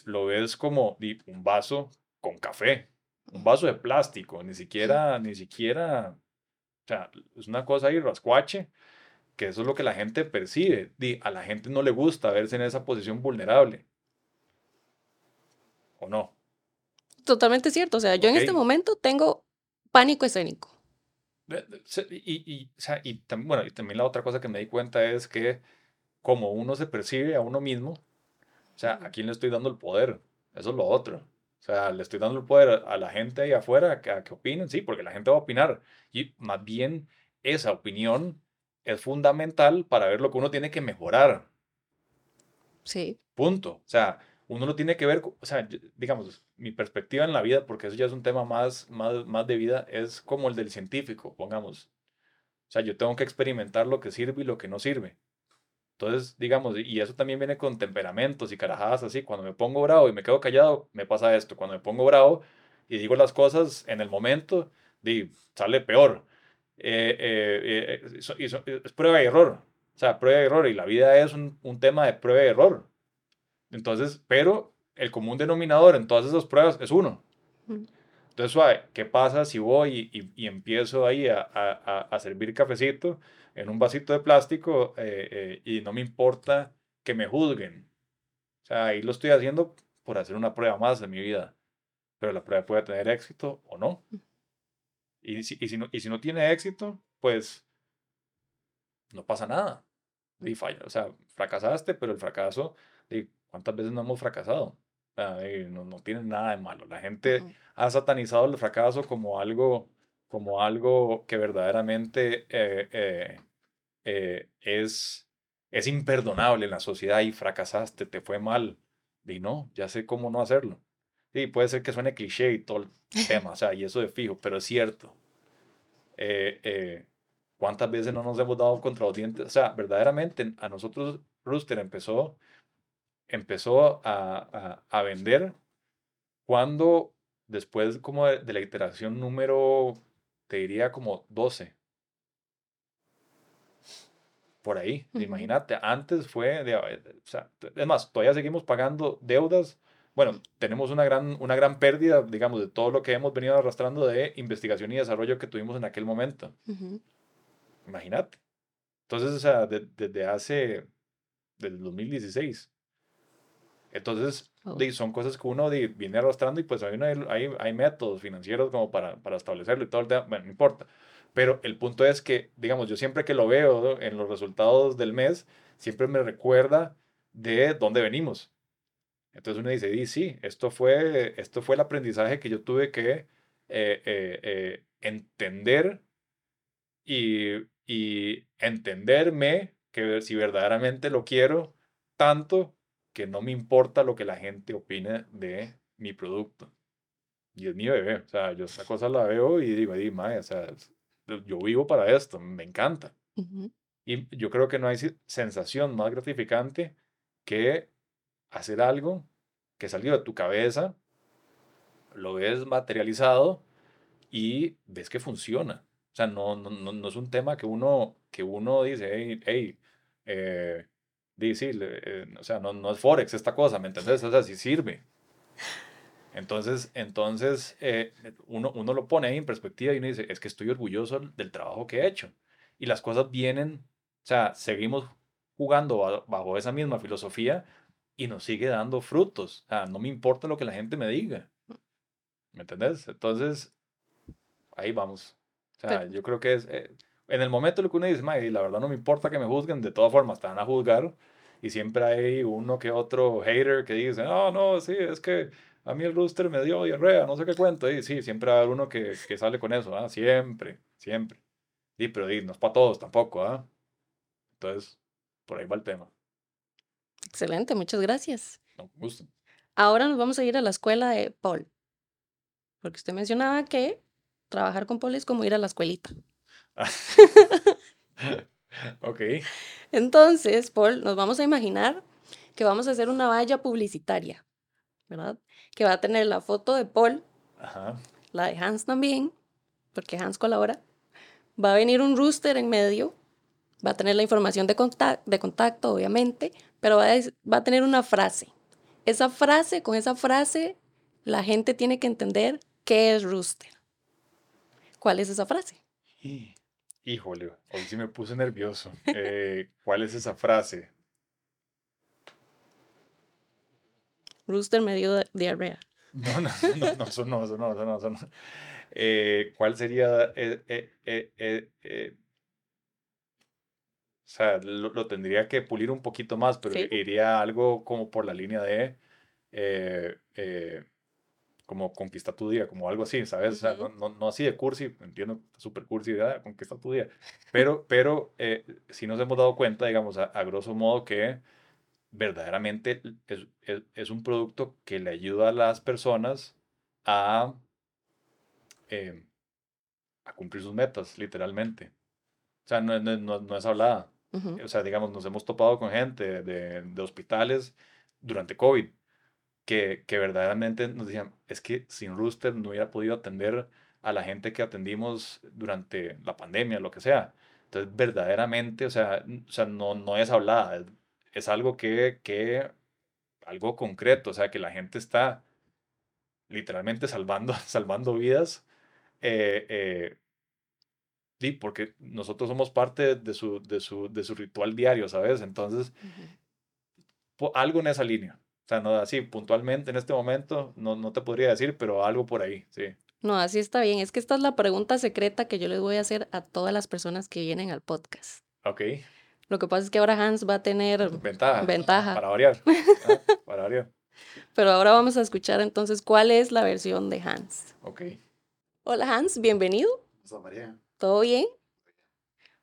lo ves como un vaso con café, un vaso de plástico, ni siquiera, ni siquiera, o sea, es una cosa ahí rascuache, que eso es lo que la gente percibe. A la gente no le gusta verse en esa posición vulnerable. ¿O no? totalmente cierto. O sea, yo en este momento tengo pánico escénico. Y, y, o sea, y bueno, y también la otra cosa que me di cuenta es que como uno se percibe a uno mismo, o sea, ¿a quién le estoy dando el poder? Eso es lo otro. O sea, le estoy dando el poder a, la gente ahí afuera a que, a que opinen, sí, porque la gente va a opinar. Y más bien esa opinión es fundamental para ver lo que uno tiene que mejorar. Sí, Punto. O sea, uno lo tiene que ver, o sea, digamos, mi perspectiva en la vida, porque eso ya es un tema más, más, más de vida, es como el del científico, pongamos. O sea, yo tengo que experimentar lo que sirve y lo que no sirve. Entonces, digamos, y eso también viene con temperamentos y carajadas así. Cuando me pongo bravo y me quedo callado, me pasa esto. Cuando me pongo bravo y digo las cosas en el momento, di, sale peor. Eh, eh, eh, so- es prueba y error. O sea, prueba y error. Y la vida es un, un tema de prueba y error. Entonces, pero el común denominador en todas esas pruebas es uno. Entonces, suave, ¿qué pasa si voy y, y- y empiezo ahí a- a servir cafecito en un vasito de plástico eh, eh, y no me importa que me juzguen? O sea, ahí lo estoy haciendo por hacer una prueba más de mi vida. Pero la prueba puede tener éxito o no. Y si, y si, no, y si no tiene éxito, pues no pasa nada. Y falla, o sea, fracasaste, pero el fracaso, ¿cuántas veces no hemos fracasado? No, no tiene nada de malo. La gente ha satanizado el fracaso como algo, como algo que verdaderamente eh, eh, eh, es, es imperdonable en la sociedad y fracasaste, te fue mal. Y no, ya sé cómo no hacerlo. Sí, puede ser que suene cliché y todo el tema, o sea, y eso de fijo, pero es cierto. Eh, eh, ¿Cuántas veces no nos hemos dado contra los dientes? O sea, verdaderamente a nosotros Rooster empezó, empezó a, a, a vender cuando después como de, de la iteración número, te diría como 12. Por ahí, imagínate, antes fue, de, eh, o sea, es más, todavía seguimos pagando deudas. bueno, tenemos una gran, una gran pérdida, digamos, de todo lo que hemos venido arrastrando de investigación y desarrollo que tuvimos en aquel momento. Imagínate. Entonces, o sea, de- desde hace, del 2016. Entonces, Oh. son cosas que uno viene arrastrando y pues hay, una- hay, hay métodos financieros como para, para establecerlo y todo el tema, bueno, no importa. Pero el punto es que, digamos, yo siempre que lo veo en los resultados del mes, siempre me recuerda de dónde venimos. Entonces uno dice, di, sí, esto fue, esto fue el aprendizaje que yo tuve que eh, eh, eh, entender y, y entenderme que si verdaderamente lo quiero tanto que no me importa lo que la gente opine de mi producto. Y es mi bebé. O sea, yo esta cosa la veo y digo, di, o sea, yo vivo para esto, me encanta. Y yo creo que no hay sensación más gratificante que hacer algo que salió de tu cabeza, lo ves materializado y ves que funciona. O sea, no, no, no, no es un tema que uno, que uno dice, hey, hey, eh, di, sí, le- eh, o sea, no, no es Forex esta cosa, ¿me entendés? O sea, sí sirve. Entonces, entonces eh, uno, uno lo pone ahí en perspectiva y uno dice, es que estoy orgulloso del trabajo que he hecho. Y las cosas vienen, o sea, seguimos jugando ba- bajo esa misma filosofía y nos sigue dando frutos. O sea, no me importa lo que la gente me diga. ¿Me entendés? Entonces, ahí vamos. O sea, Pero- yo creo que es, eh, en el momento lo que uno dice, "Mae, la verdad no me importa que me juzguen, de todas formas te van a juzgar. Y siempre hay uno que otro hater que dice, no, no, sí, es que a mí el rooster me dio diarrea, no sé qué cuento. Y sí, siempre haber uno que, que sale con eso, ¿ah? Siempre, siempre. Sí, pero di, no es para todos tampoco, ¿ah? Entonces, por ahí va el tema. Excelente, muchas gracias. No, gusto. Ahora nos vamos a ir a la escuela de Paul. Porque usted mencionaba que trabajar con Paul es como ir a la escuelita. ok. Entonces, Paul, nos vamos a imaginar que vamos a hacer una valla publicitaria, ¿verdad? Que va a tener la foto de Paul, Ajá. la de Hans también, porque Hans colabora. Va a venir un rooster en medio, va a tener la información de, contac- de contacto, obviamente, pero va a, va a tener una frase. Esa frase, con esa frase, la gente tiene que entender qué es rooster. ¿Cuál es esa frase? Y- Híjole, hoy sí me puse nervioso. Eh, ¿cuál es esa frase? Rooster me dio di- diarrea. No, no, no, no, eso no, eso no, eso no, eso no. Eh, ¿cuál sería? eh? O sea, lo, lo tendría que pulir un poquito más, pero Sí. iría algo como por la línea de como conquista tu día, como algo así, ¿sabes? O sea, no, no, no así de cursi, entiendo, super cursi, ¿verdad? conquista tu día. Pero, pero eh, si nos hemos dado cuenta, digamos, a, a grosso modo que verdaderamente es, es- es un producto que le ayuda a las personas a, eh, a cumplir sus metas, literalmente. O sea, no, no, no, no es hablada. Ujú. O sea, digamos, nos hemos topado con gente de, de hospitales durante COVID que, que verdaderamente nos decían, es que sin Rooster no hubiera podido atender a la gente que atendimos durante la pandemia, lo que sea. Entonces, verdaderamente, o sea, o sea no, no es hablada, es, es algo que, que, algo concreto, o sea, que la gente está literalmente salvando, salvando vidas. eh, eh, sí, porque nosotros somos parte de su, de su, de su ritual diario, ¿sabes? Entonces, Ujú. po- algo en esa línea. O sea, no así puntualmente en este momento, no, no te podría decir, pero algo por ahí, sí. No, así está bien. Es que esta es la pregunta secreta que yo les voy a hacer a todas las personas que vienen al podcast. Ok, Lo que pasa es que ahora Hans va a tener ventaja. ventaja, Para variar. ah, Para variar. pero ahora vamos a escuchar entonces cuál es la versión de Hans. Ok. Hola Hans, bienvenido. Rosa María. ¿Todo bien?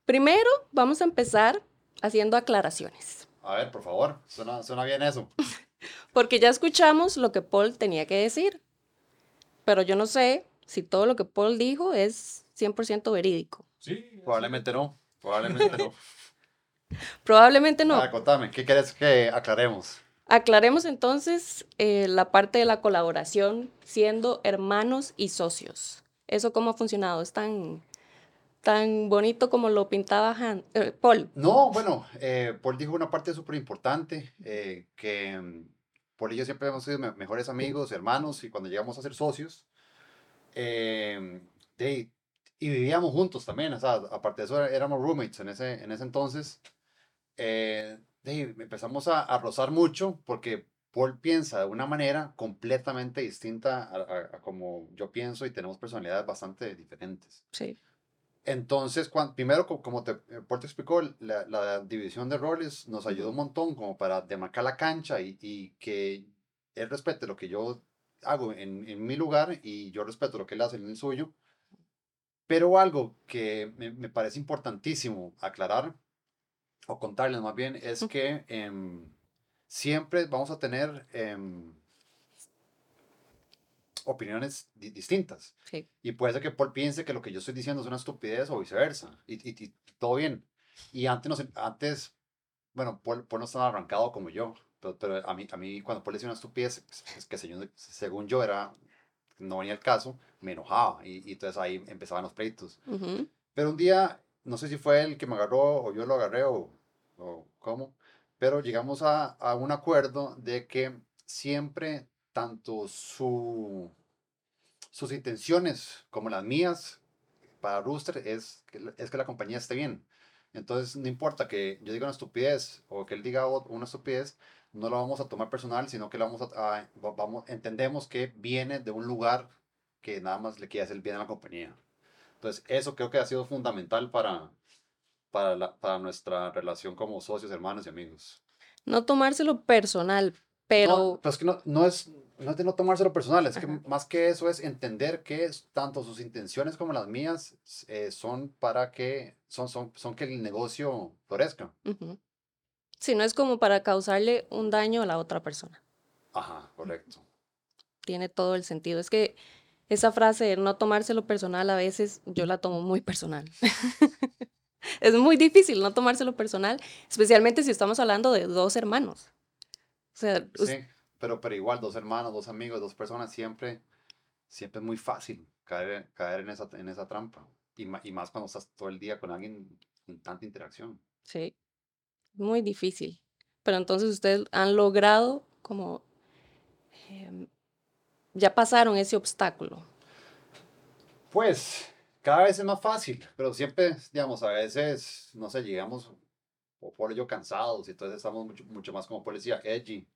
Primero vamos a empezar haciendo aclaraciones, A ver, por favor, suena, suena bien eso. porque ya escuchamos lo que Paul tenía que decir, pero yo no sé si todo lo que Paul dijo es 100% verídico. Sí. Probablemente no, probablemente no. Probablemente no. Ah, contame, ¿qué quieres que aclaremos? Aclaremos entonces eh, la parte de la colaboración siendo hermanos y socios. ¿Eso cómo ha funcionado? ¿Es tan, tan bonito como lo pintaba Han- eh, Paul? No, bueno, eh, Paul dijo una parte súper importante, eh, que Paul y yo siempre hemos sido me- mejores amigos, hermanos, y cuando llegamos a ser socios, eh, de- y vivíamos juntos también, o sea, aparte de eso éramos roommates en ese, en ese entonces, eh, de- empezamos a, a rozar mucho porque Paul piensa de una manera completamente distinta a, a- a como yo pienso y tenemos personalidades bastante diferentes. Sí. Entonces, cuan- primero, co- como te, eh, Paul te explicó, la, la división de roles nos ayudó un montón como para demarcar la cancha y, y que él respete lo que yo hago en, en mi lugar y yo respeto lo que él hace en el suyo. Pero algo que me, me parece importantísimo aclarar o contarles más bien es que em, siempre vamos a tener em, opiniones di- distintas. Sí. Y puede ser que Paul piense que lo que yo estoy diciendo es una estupidez o viceversa. Y, y- y todo bien. Y antes, antes bueno, Paul, Paul no estaba arrancado como yo. Pero, pero a, mí, a mí, cuando Paul decía una estupidez, pues, es que según, según yo era, no venía el caso, me enojaba. Y, y entonces ahí empezaban los pleitos. Ujú. Pero un día, no sé si fue él que me agarró o yo lo agarré o, o cómo, pero llegamos a, a un acuerdo de que siempre tanto su, sus intenciones como las mías para Rooster es que, la- es que la compañía esté bien. Entonces, no importa que yo diga una estupidez o que él diga una estupidez, no lo vamos a tomar personal, sino que lo vamos a, a- va- vamos, entendemos que viene de un lugar que nada más le quiere hacer bien a la compañía. Entonces, eso creo que ha sido fundamental para, para, la- para nuestra relación como socios, hermanos y amigos. No tomárselo personal, pero No, pero es que no, no es, no es de no tomárselo personal, es que Ajá. más que eso es entender que tanto sus intenciones como las mías eh, son para que, son, son, son que el negocio florezca. Sí, no es como para causarle un daño a la otra persona. Ajá, correcto. Tiene todo el sentido. Es que esa frase de no tomárselo personal a veces yo la tomo muy personal. es muy difícil no tomárselo personal, especialmente si estamos hablando de dos hermanos. O sea, us- Sí, pero, pero igual, dos hermanos, dos amigos, dos personas, siempre, siempre es muy fácil caer, caer en, esa, en esa trampa. Y, y más cuando estás todo el día con alguien con tanta interacción. sí, muy difícil. Pero entonces ustedes han logrado como em, ya pasaron ese obstáculo. Pues cada vez es más fácil, pero siempre, digamos, a veces, no sé, llegamos, o y yo cansados, y entonces estamos mucho, mucho más como policía, edgy,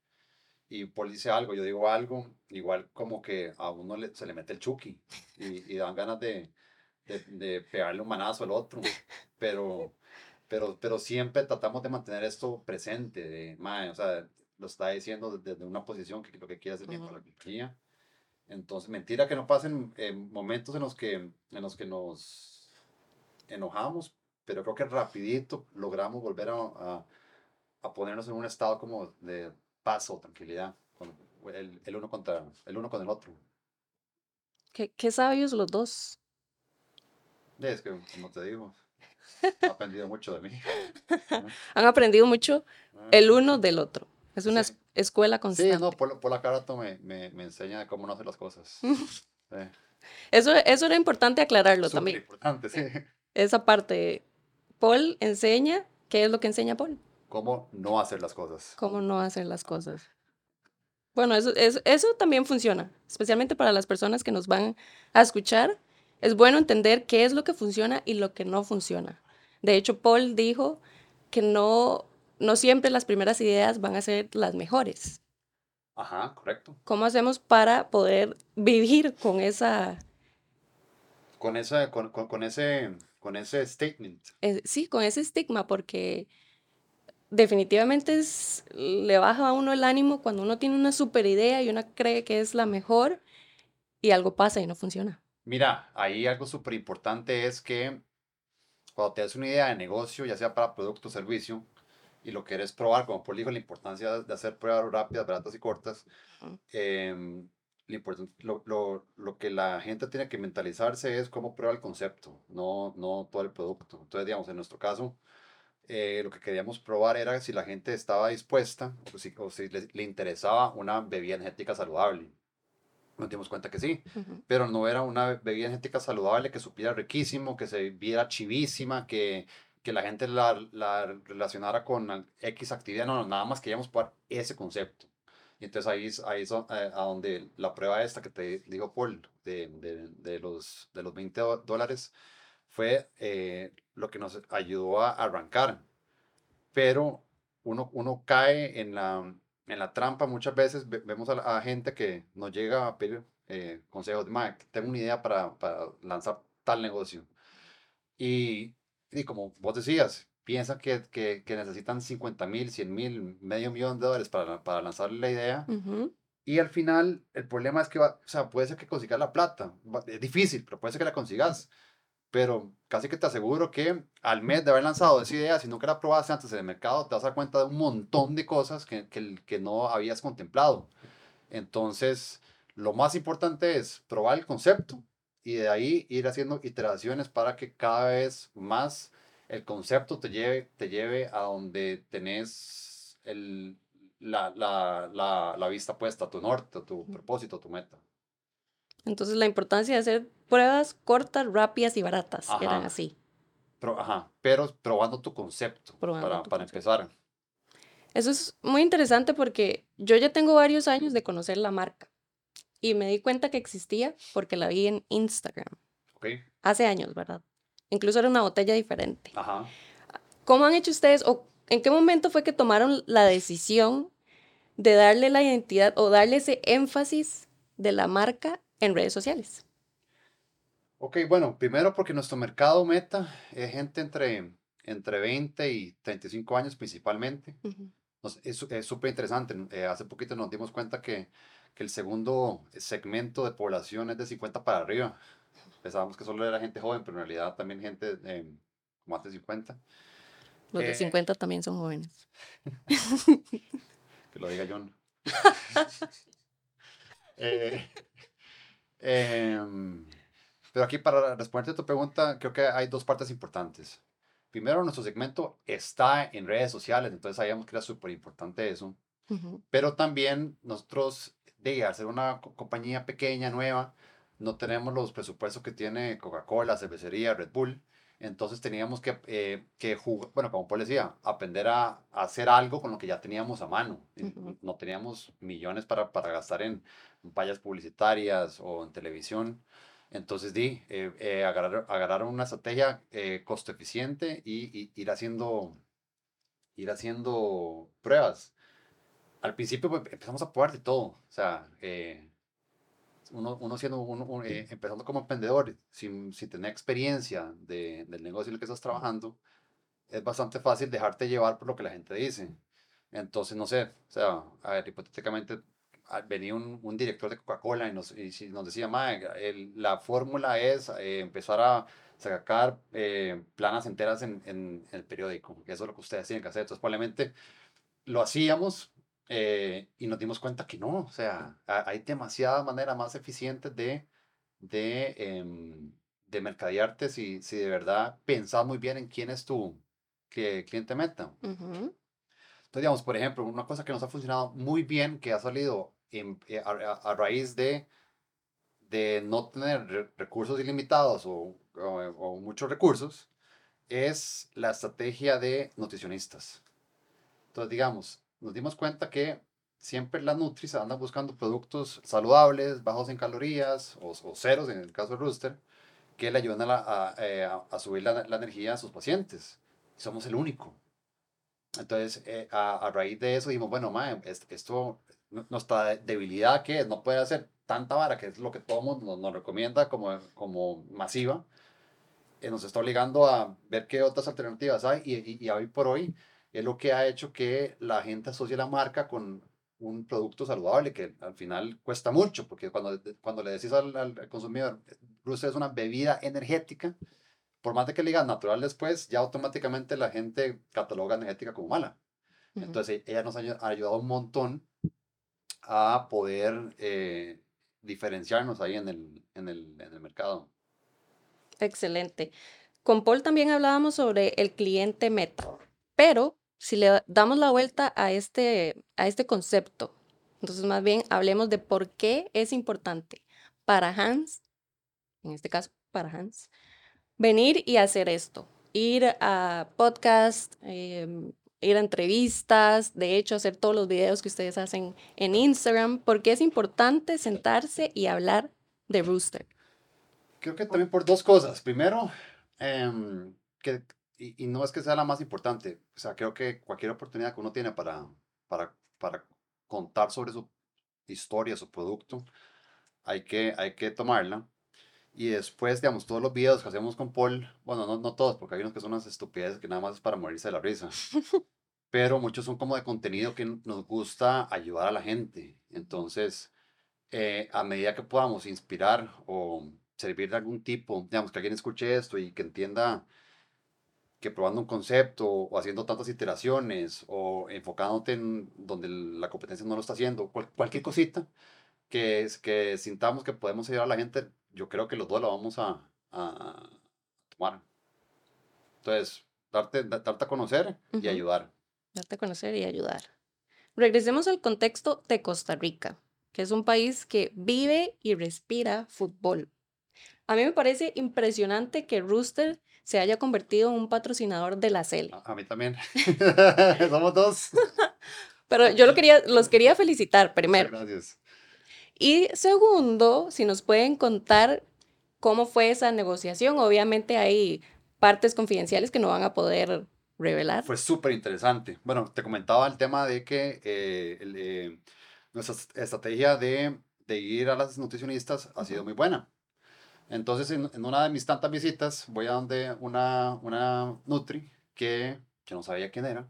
y Paul dice algo, yo digo algo, igual como que a uno le- se le mete el chuki, y, y dan ganas de, de, de pegarle un manazo al otro, pero, pero, pero siempre tratamos de mantener esto presente, de, mae, o sea, lo está diciendo desde una posición que lo que quiere hacer bien para la compañía. Entonces, mentira que no pasen eh, momentos en los que, en los que nos enojamos, pero creo que rapidito logramos volver a, a, a ponernos en un estado como de paz o tranquilidad, el, el uno contra el uno con el otro. Qué, qué sabios los dos. Es que, como te digo, ha aprendido mucho de mí. Han aprendido mucho el uno del otro. Es una Sí. es- escuela Sí, constante. no, por, por la Carato me, me, me enseña cómo no hacer las cosas. Sí, Eso, eso era importante aclararlo súper también. importante, sí. Esa parte. Paul enseña, ¿qué es lo que enseña Paul? Cómo no hacer las cosas. Cómo no hacer las cosas. Bueno, eso, eso, eso también funciona, especialmente para las personas que nos van a escuchar. Es bueno entender qué es lo que funciona y lo que no funciona. De hecho, Paul dijo que no, no siempre las primeras ideas van a ser las mejores. Ajá, correcto. ¿Cómo hacemos para poder vivir con esa, Con, esa, con, con, con ese, con ese statement. eh, sí, con ese estigma? Porque definitivamente es- le baja a uno el ánimo cuando uno tiene una super idea y uno cree que es la mejor y algo pasa y no funciona. Mira, ahí algo súper importante es que cuando te das una idea de negocio, ya sea para producto o servicio, y lo quieres probar, como por digo, la importancia de hacer pruebas rápidas, baratas y cortas, importan- lo, lo, lo que la gente tiene que mentalizarse es cómo prueba el concepto, no, no todo el producto. Entonces, digamos, en nuestro caso, eh, lo que queríamos probar era si la gente estaba dispuesta o si, o si le, le interesaba una bebida energética saludable. Nos dimos cuenta que sí, Ujú. pero no era una bebida energética saludable que supiera riquísimo, que se viera chivísima, que, que la gente la, la relacionara con X actividad. No, no, nada más queríamos probar ese concepto. Y entonces ahí ahí es a, a donde la prueba esta que te dijo Paul de, de, de los, de los 20 do- dólares fue eh, lo que nos ayudó a arrancar. Pero uno, uno cae en la, en la trampa. Muchas veces ve- vemos a, la- a gente que nos llega a pedir eh, consejos de, "Mae, tengo una idea para, para lanzar tal negocio. Y, y como vos decías, piensan que, que, que necesitan 50 mil, 100 mil, medio millón de dólares para, para lanzar la idea. Y al final, el problema es que va, o sea, puede ser que consigas la plata. Es difícil, pero puede ser que la consigas. Pero casi que te aseguro que al mes de haber lanzado esa idea, si nunca la probaste antes en el mercado, te vas a dar cuenta de un montón de cosas que, que, que no habías contemplado. Entonces, lo más importante es probar el concepto y de ahí ir haciendo iteraciones para que cada vez más el concepto te lleve, te lleve a donde tenés el, la, la, la, la vista puesta, tu norte, tu propósito, tu meta. Entonces la importancia de hacer pruebas cortas, rápidas y baratas. Eran Ajá. así. Pero, ajá, pero probando tu concepto Probando para, tu para concepto. empezar. Eso es muy interesante porque yo ya tengo varios años de conocer la marca y me di cuenta que existía porque la vi en Instagram. Hace años, ¿verdad? Incluso era una botella diferente. Ajá. ¿Cómo han hecho ustedes o en qué momento fue que tomaron la decisión de darle la identidad o darle ese énfasis de la marca en redes sociales? Ok, bueno, primero porque nuestro mercado meta es gente entre, entre 20 y 35 años principalmente. Nos- Es súper interesante. eh, hace poquito nos dimos cuenta que, que el segundo segmento de población es de 50 para arriba. Pensábamos que solo era gente joven, pero en realidad también gente eh, más de 50. Los de Eh, 50 también son jóvenes. Que lo diga John. Eh, pero aquí para responderte a tu pregunta, creo que hay dos partes importantes. Primero, nuestro segmento está en redes sociales, entonces sabíamos que era súper importante eso. Ujú. Pero también nosotros, de al ser una co- compañía pequeña, nueva, no tenemos los presupuestos que tiene Coca-Cola, cervecería, Red Bull. Entonces teníamos que, eh, que jugar, bueno, como Paul decía, aprender a, a hacer algo con lo que ya teníamos a mano. Y Ujú. No teníamos millones para, para gastar en vallas publicitarias o en televisión. Entonces, di, eh, eh, agarrar, agarrar una estrategia eh, costo eficiente y, y ir haciendo, ir haciendo pruebas al principio pues, empezamos a probar de todo. O sea, eh, uno, uno siendo, uno, un- eh, empezando como emprendedor, sin, sin tener experiencia de, del negocio en el que estás trabajando, es bastante fácil dejarte llevar por lo que la gente dice. Entonces, no sé, o sea, a ver, hipotéticamente venía un, un director de Coca-Cola y nos, y nos decía, "Mae, el- la fórmula es eh, empezar a sacar eh, planas enteras en, en, el periódico. Eso es lo que ustedes tienen que hacer. Entonces, probablemente lo hacíamos eh, y nos dimos cuenta que no, o sea, ha- hay demasiadas maneras más eficientes de, de, em, de mercadearte si, si de verdad pensás muy bien en quién es tu cli- cliente meta. Ujú. Entonces, digamos, por ejemplo, una cosa que nos ha funcionado muy bien, que ha salido a, a- a raíz de, de no tener re- recursos ilimitados o, o- muchos recursos, es la estrategia de nutricionistas. Entonces, digamos, nos dimos cuenta que siempre las Nutris andan buscando productos saludables, bajos en calorías o, ceros en el caso de Rooster, que le ayudan a, eh, a- a subir la, la energía a sus pacientes. Somos el único. Entonces, eh, a, a raíz de eso dijimos, bueno, es- esto, nuestra debilidad que es, no puede hacer tanta vara, que es lo que todo mundo nos, nos recomienda como, como masiva, eh, nos está obligando a ver qué otras alternativas hay y, y, y hoy por hoy es lo que ha hecho que la gente asocie la marca con un producto saludable que al final cuesta mucho, porque cuando, cuando le decís al, al consumidor, Bruce es una bebida energética, por más de que le digas natural después, ya automáticamente la gente cataloga energética como mala. Ujú. Entonces, ella nos ha ayudado un montón a poder eh, diferenciarnos ahí en el, en el, en el mercado. Excelente. Con Paul también hablábamos sobre el cliente meta, pero si le damos la vuelta a este, a este concepto, entonces más bien hablemos de por qué es importante para Hans, en este caso para Hans, venir y hacer esto, ir a podcast, em, ir a entrevistas, de hecho, hacer todos los videos que ustedes hacen en Instagram, porque es importante sentarse y hablar de Rooster. Creo que también por dos cosas. Primero, em, que, y, y, no es que sea la más importante, o sea, creo que cualquier oportunidad que uno tiene para, para, para contar sobre su historia, su producto, hay que, hay que tomarla. Y después, digamos, todos los videos que hacemos con Paul, bueno, no, no todos, porque hay unos que son unas estupideces que nada más es para morirse de la risa. Pero muchos son como de contenido que nos gusta ayudar a la gente. Entonces, eh, a medida que podamos inspirar o servir de algún tipo, digamos, que alguien escuche esto y que entienda que probando un concepto o haciendo tantas iteraciones o enfocándote en donde la competencia no lo está haciendo, cualquier cosita que, que sintamos que podemos ayudar a la gente, yo creo que los dos lo vamos a, a tomar. Entonces, darte, darte a conocer y ayudar. Darte a conocer y ayudar. Regresemos al contexto de Costa Rica, que es un país que vive y respira fútbol. A mí me parece impresionante que Rooster se haya convertido en un patrocinador de la CEL. A, mí también. Somos dos. Pero yo lo quería, los quería felicitar primero. Gracias. Y segundo, si nos pueden contar cómo fue esa negociación. Obviamente hay partes confidenciales que no van a poder revelar. Fue súper interesante. Bueno, te comentaba el tema de que eh, eh, nuestra estrategia de, de, ir a las nutricionistas ha sido muy buena. Entonces, en, en, una de mis tantas visitas, voy a donde una, una Nutri que, que no sabía quién era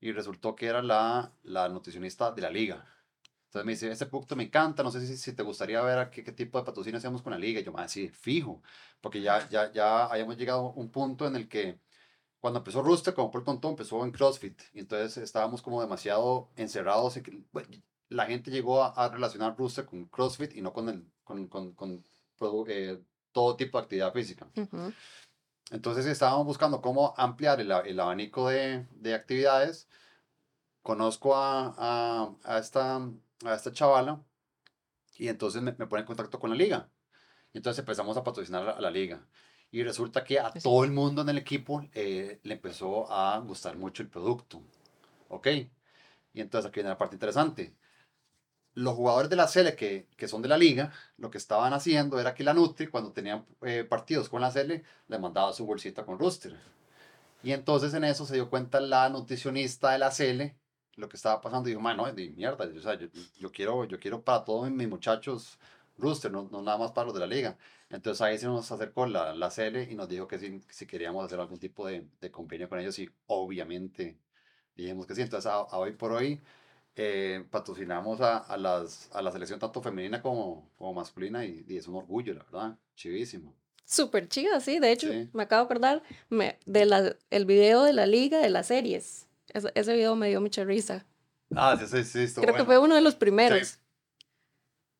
y resultó que era la, la nutricionista de la liga. Entonces me dice, ese producto me encanta, no sé si, si te gustaría ver qué, qué tipo de patrocinio hacemos con la liga. Y yo me decía, fijo, porque ya, ya, ya habíamos llegado a un punto en el que cuando empezó Rooster, como Paul contó, empezó en CrossFit. Y entonces estábamos como demasiado encerrados. La gente llegó a, a, relacionar Rooster con CrossFit y no con, el, con, con, con eh, todo tipo de actividad física. Uh -huh. Entonces estábamos buscando cómo ampliar el, el abanico de, de, actividades. Conozco a, a, a, esta, a esta chavala y entonces me, me pone en contacto con la liga. Y entonces empezamos a patrocinar a la liga. Y resulta que a todo el mundo en el equipo eh, le empezó a gustar mucho el producto. ¿Ok? Y entonces aquí viene la parte interesante los jugadores de la Sele que, que, son de la liga, lo que estaban haciendo era que la Nutri, cuando tenían eh, partidos con la Sele, le mandaba su bolsita con rooster. Y entonces en eso se dio cuenta la nutricionista de la Sele, lo que estaba pasando, y dijo, no, de mierda, o sea, yo, yo, quiero, yo quiero para todos mis muchachos rooster, no, no, nada más para los de la liga. Entonces ahí se nos acercó la, la Sele y nos dijo que si, si queríamos hacer algún tipo de, de convenio con ellos, y obviamente dijimos que sí. Entonces a, a hoy por hoy eh, patrocinamos a, a, las, a la selección tanto femenina como, como masculina y, y, es un orgullo, la verdad, chivísimo. Súper chido, sí, de hecho, sí. me acabo de acordar me, de la, el video de la liga de las series. Ese, ese video me dio mucha risa. Ah, sí, sí, sí. Creo bueno. que fue uno de los primeros. Sí.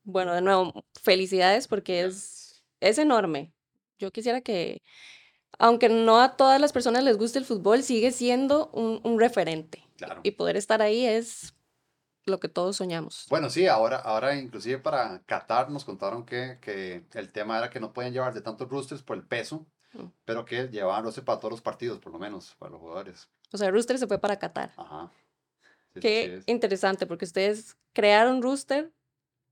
Bueno, de nuevo, felicidades porque es, es enorme. Yo quisiera que, aunque no a todas las personas les guste el fútbol, sigue siendo un, un referente. Claro. Y poder estar ahí es lo que todos soñamos. Bueno, sí, ahora, ahora inclusive para Qatar nos contaron que, que el tema era que no podían llevarse tantos roosters por el peso, mm. pero que llevaban roster para todos los partidos, por lo menos, para los jugadores. O sea, el rooster se fue para Qatar. Ajá. Sí, Qué sí interesante, porque ustedes crearon rooster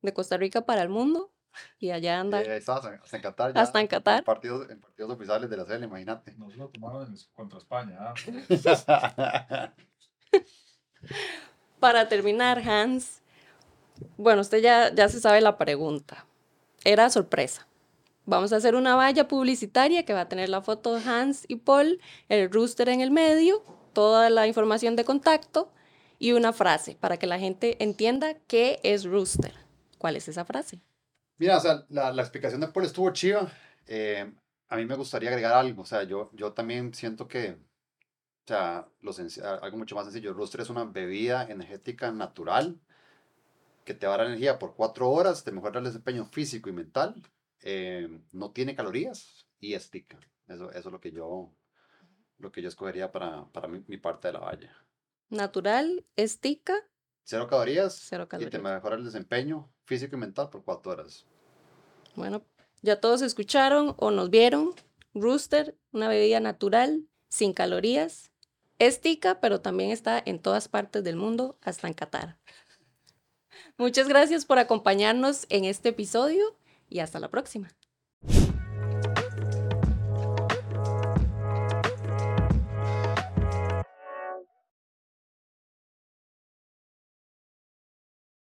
de Costa Rica para el mundo y allá anda. Eh, hasta, hasta en Qatar. Ya, hasta en Qatar. En partidos, en partidos oficiales de la serie, imagínate. Nos lo tomaron contra España. ¿eh? para terminar, Hans, bueno, usted ya, ya se sabe la pregunta. Era sorpresa. Vamos a hacer una valla publicitaria que va a tener la foto de Hans y Paul, el rooster en el medio, toda la información de contacto y una frase para que la gente entienda qué es rooster. ¿Cuál es esa frase? Mira, o sea, la, la explicación de Paul estuvo chiva. Eh, a mí me gustaría agregar algo. O sea, yo, yo también siento que o sea, lo algo mucho más sencillo. Rooster es una bebida energética natural que te va a dar energía por cuatro horas, te mejora el desempeño físico y mental, eh, no tiene calorías y es tica. Eso, eso es lo que yo, lo que yo escogería para, para mi, mi parte de la valla. Natural, es tica. Cero calorías, Cero calorías. y te mejora el desempeño físico y mental por cuatro horas. Bueno, ya todos escucharon o nos vieron. Rooster, una bebida natural, sin calorías, Es tica, pero también está en todas partes del mundo, hasta en Qatar. Muchas gracias por acompañarnos en este episodio y hasta la próxima.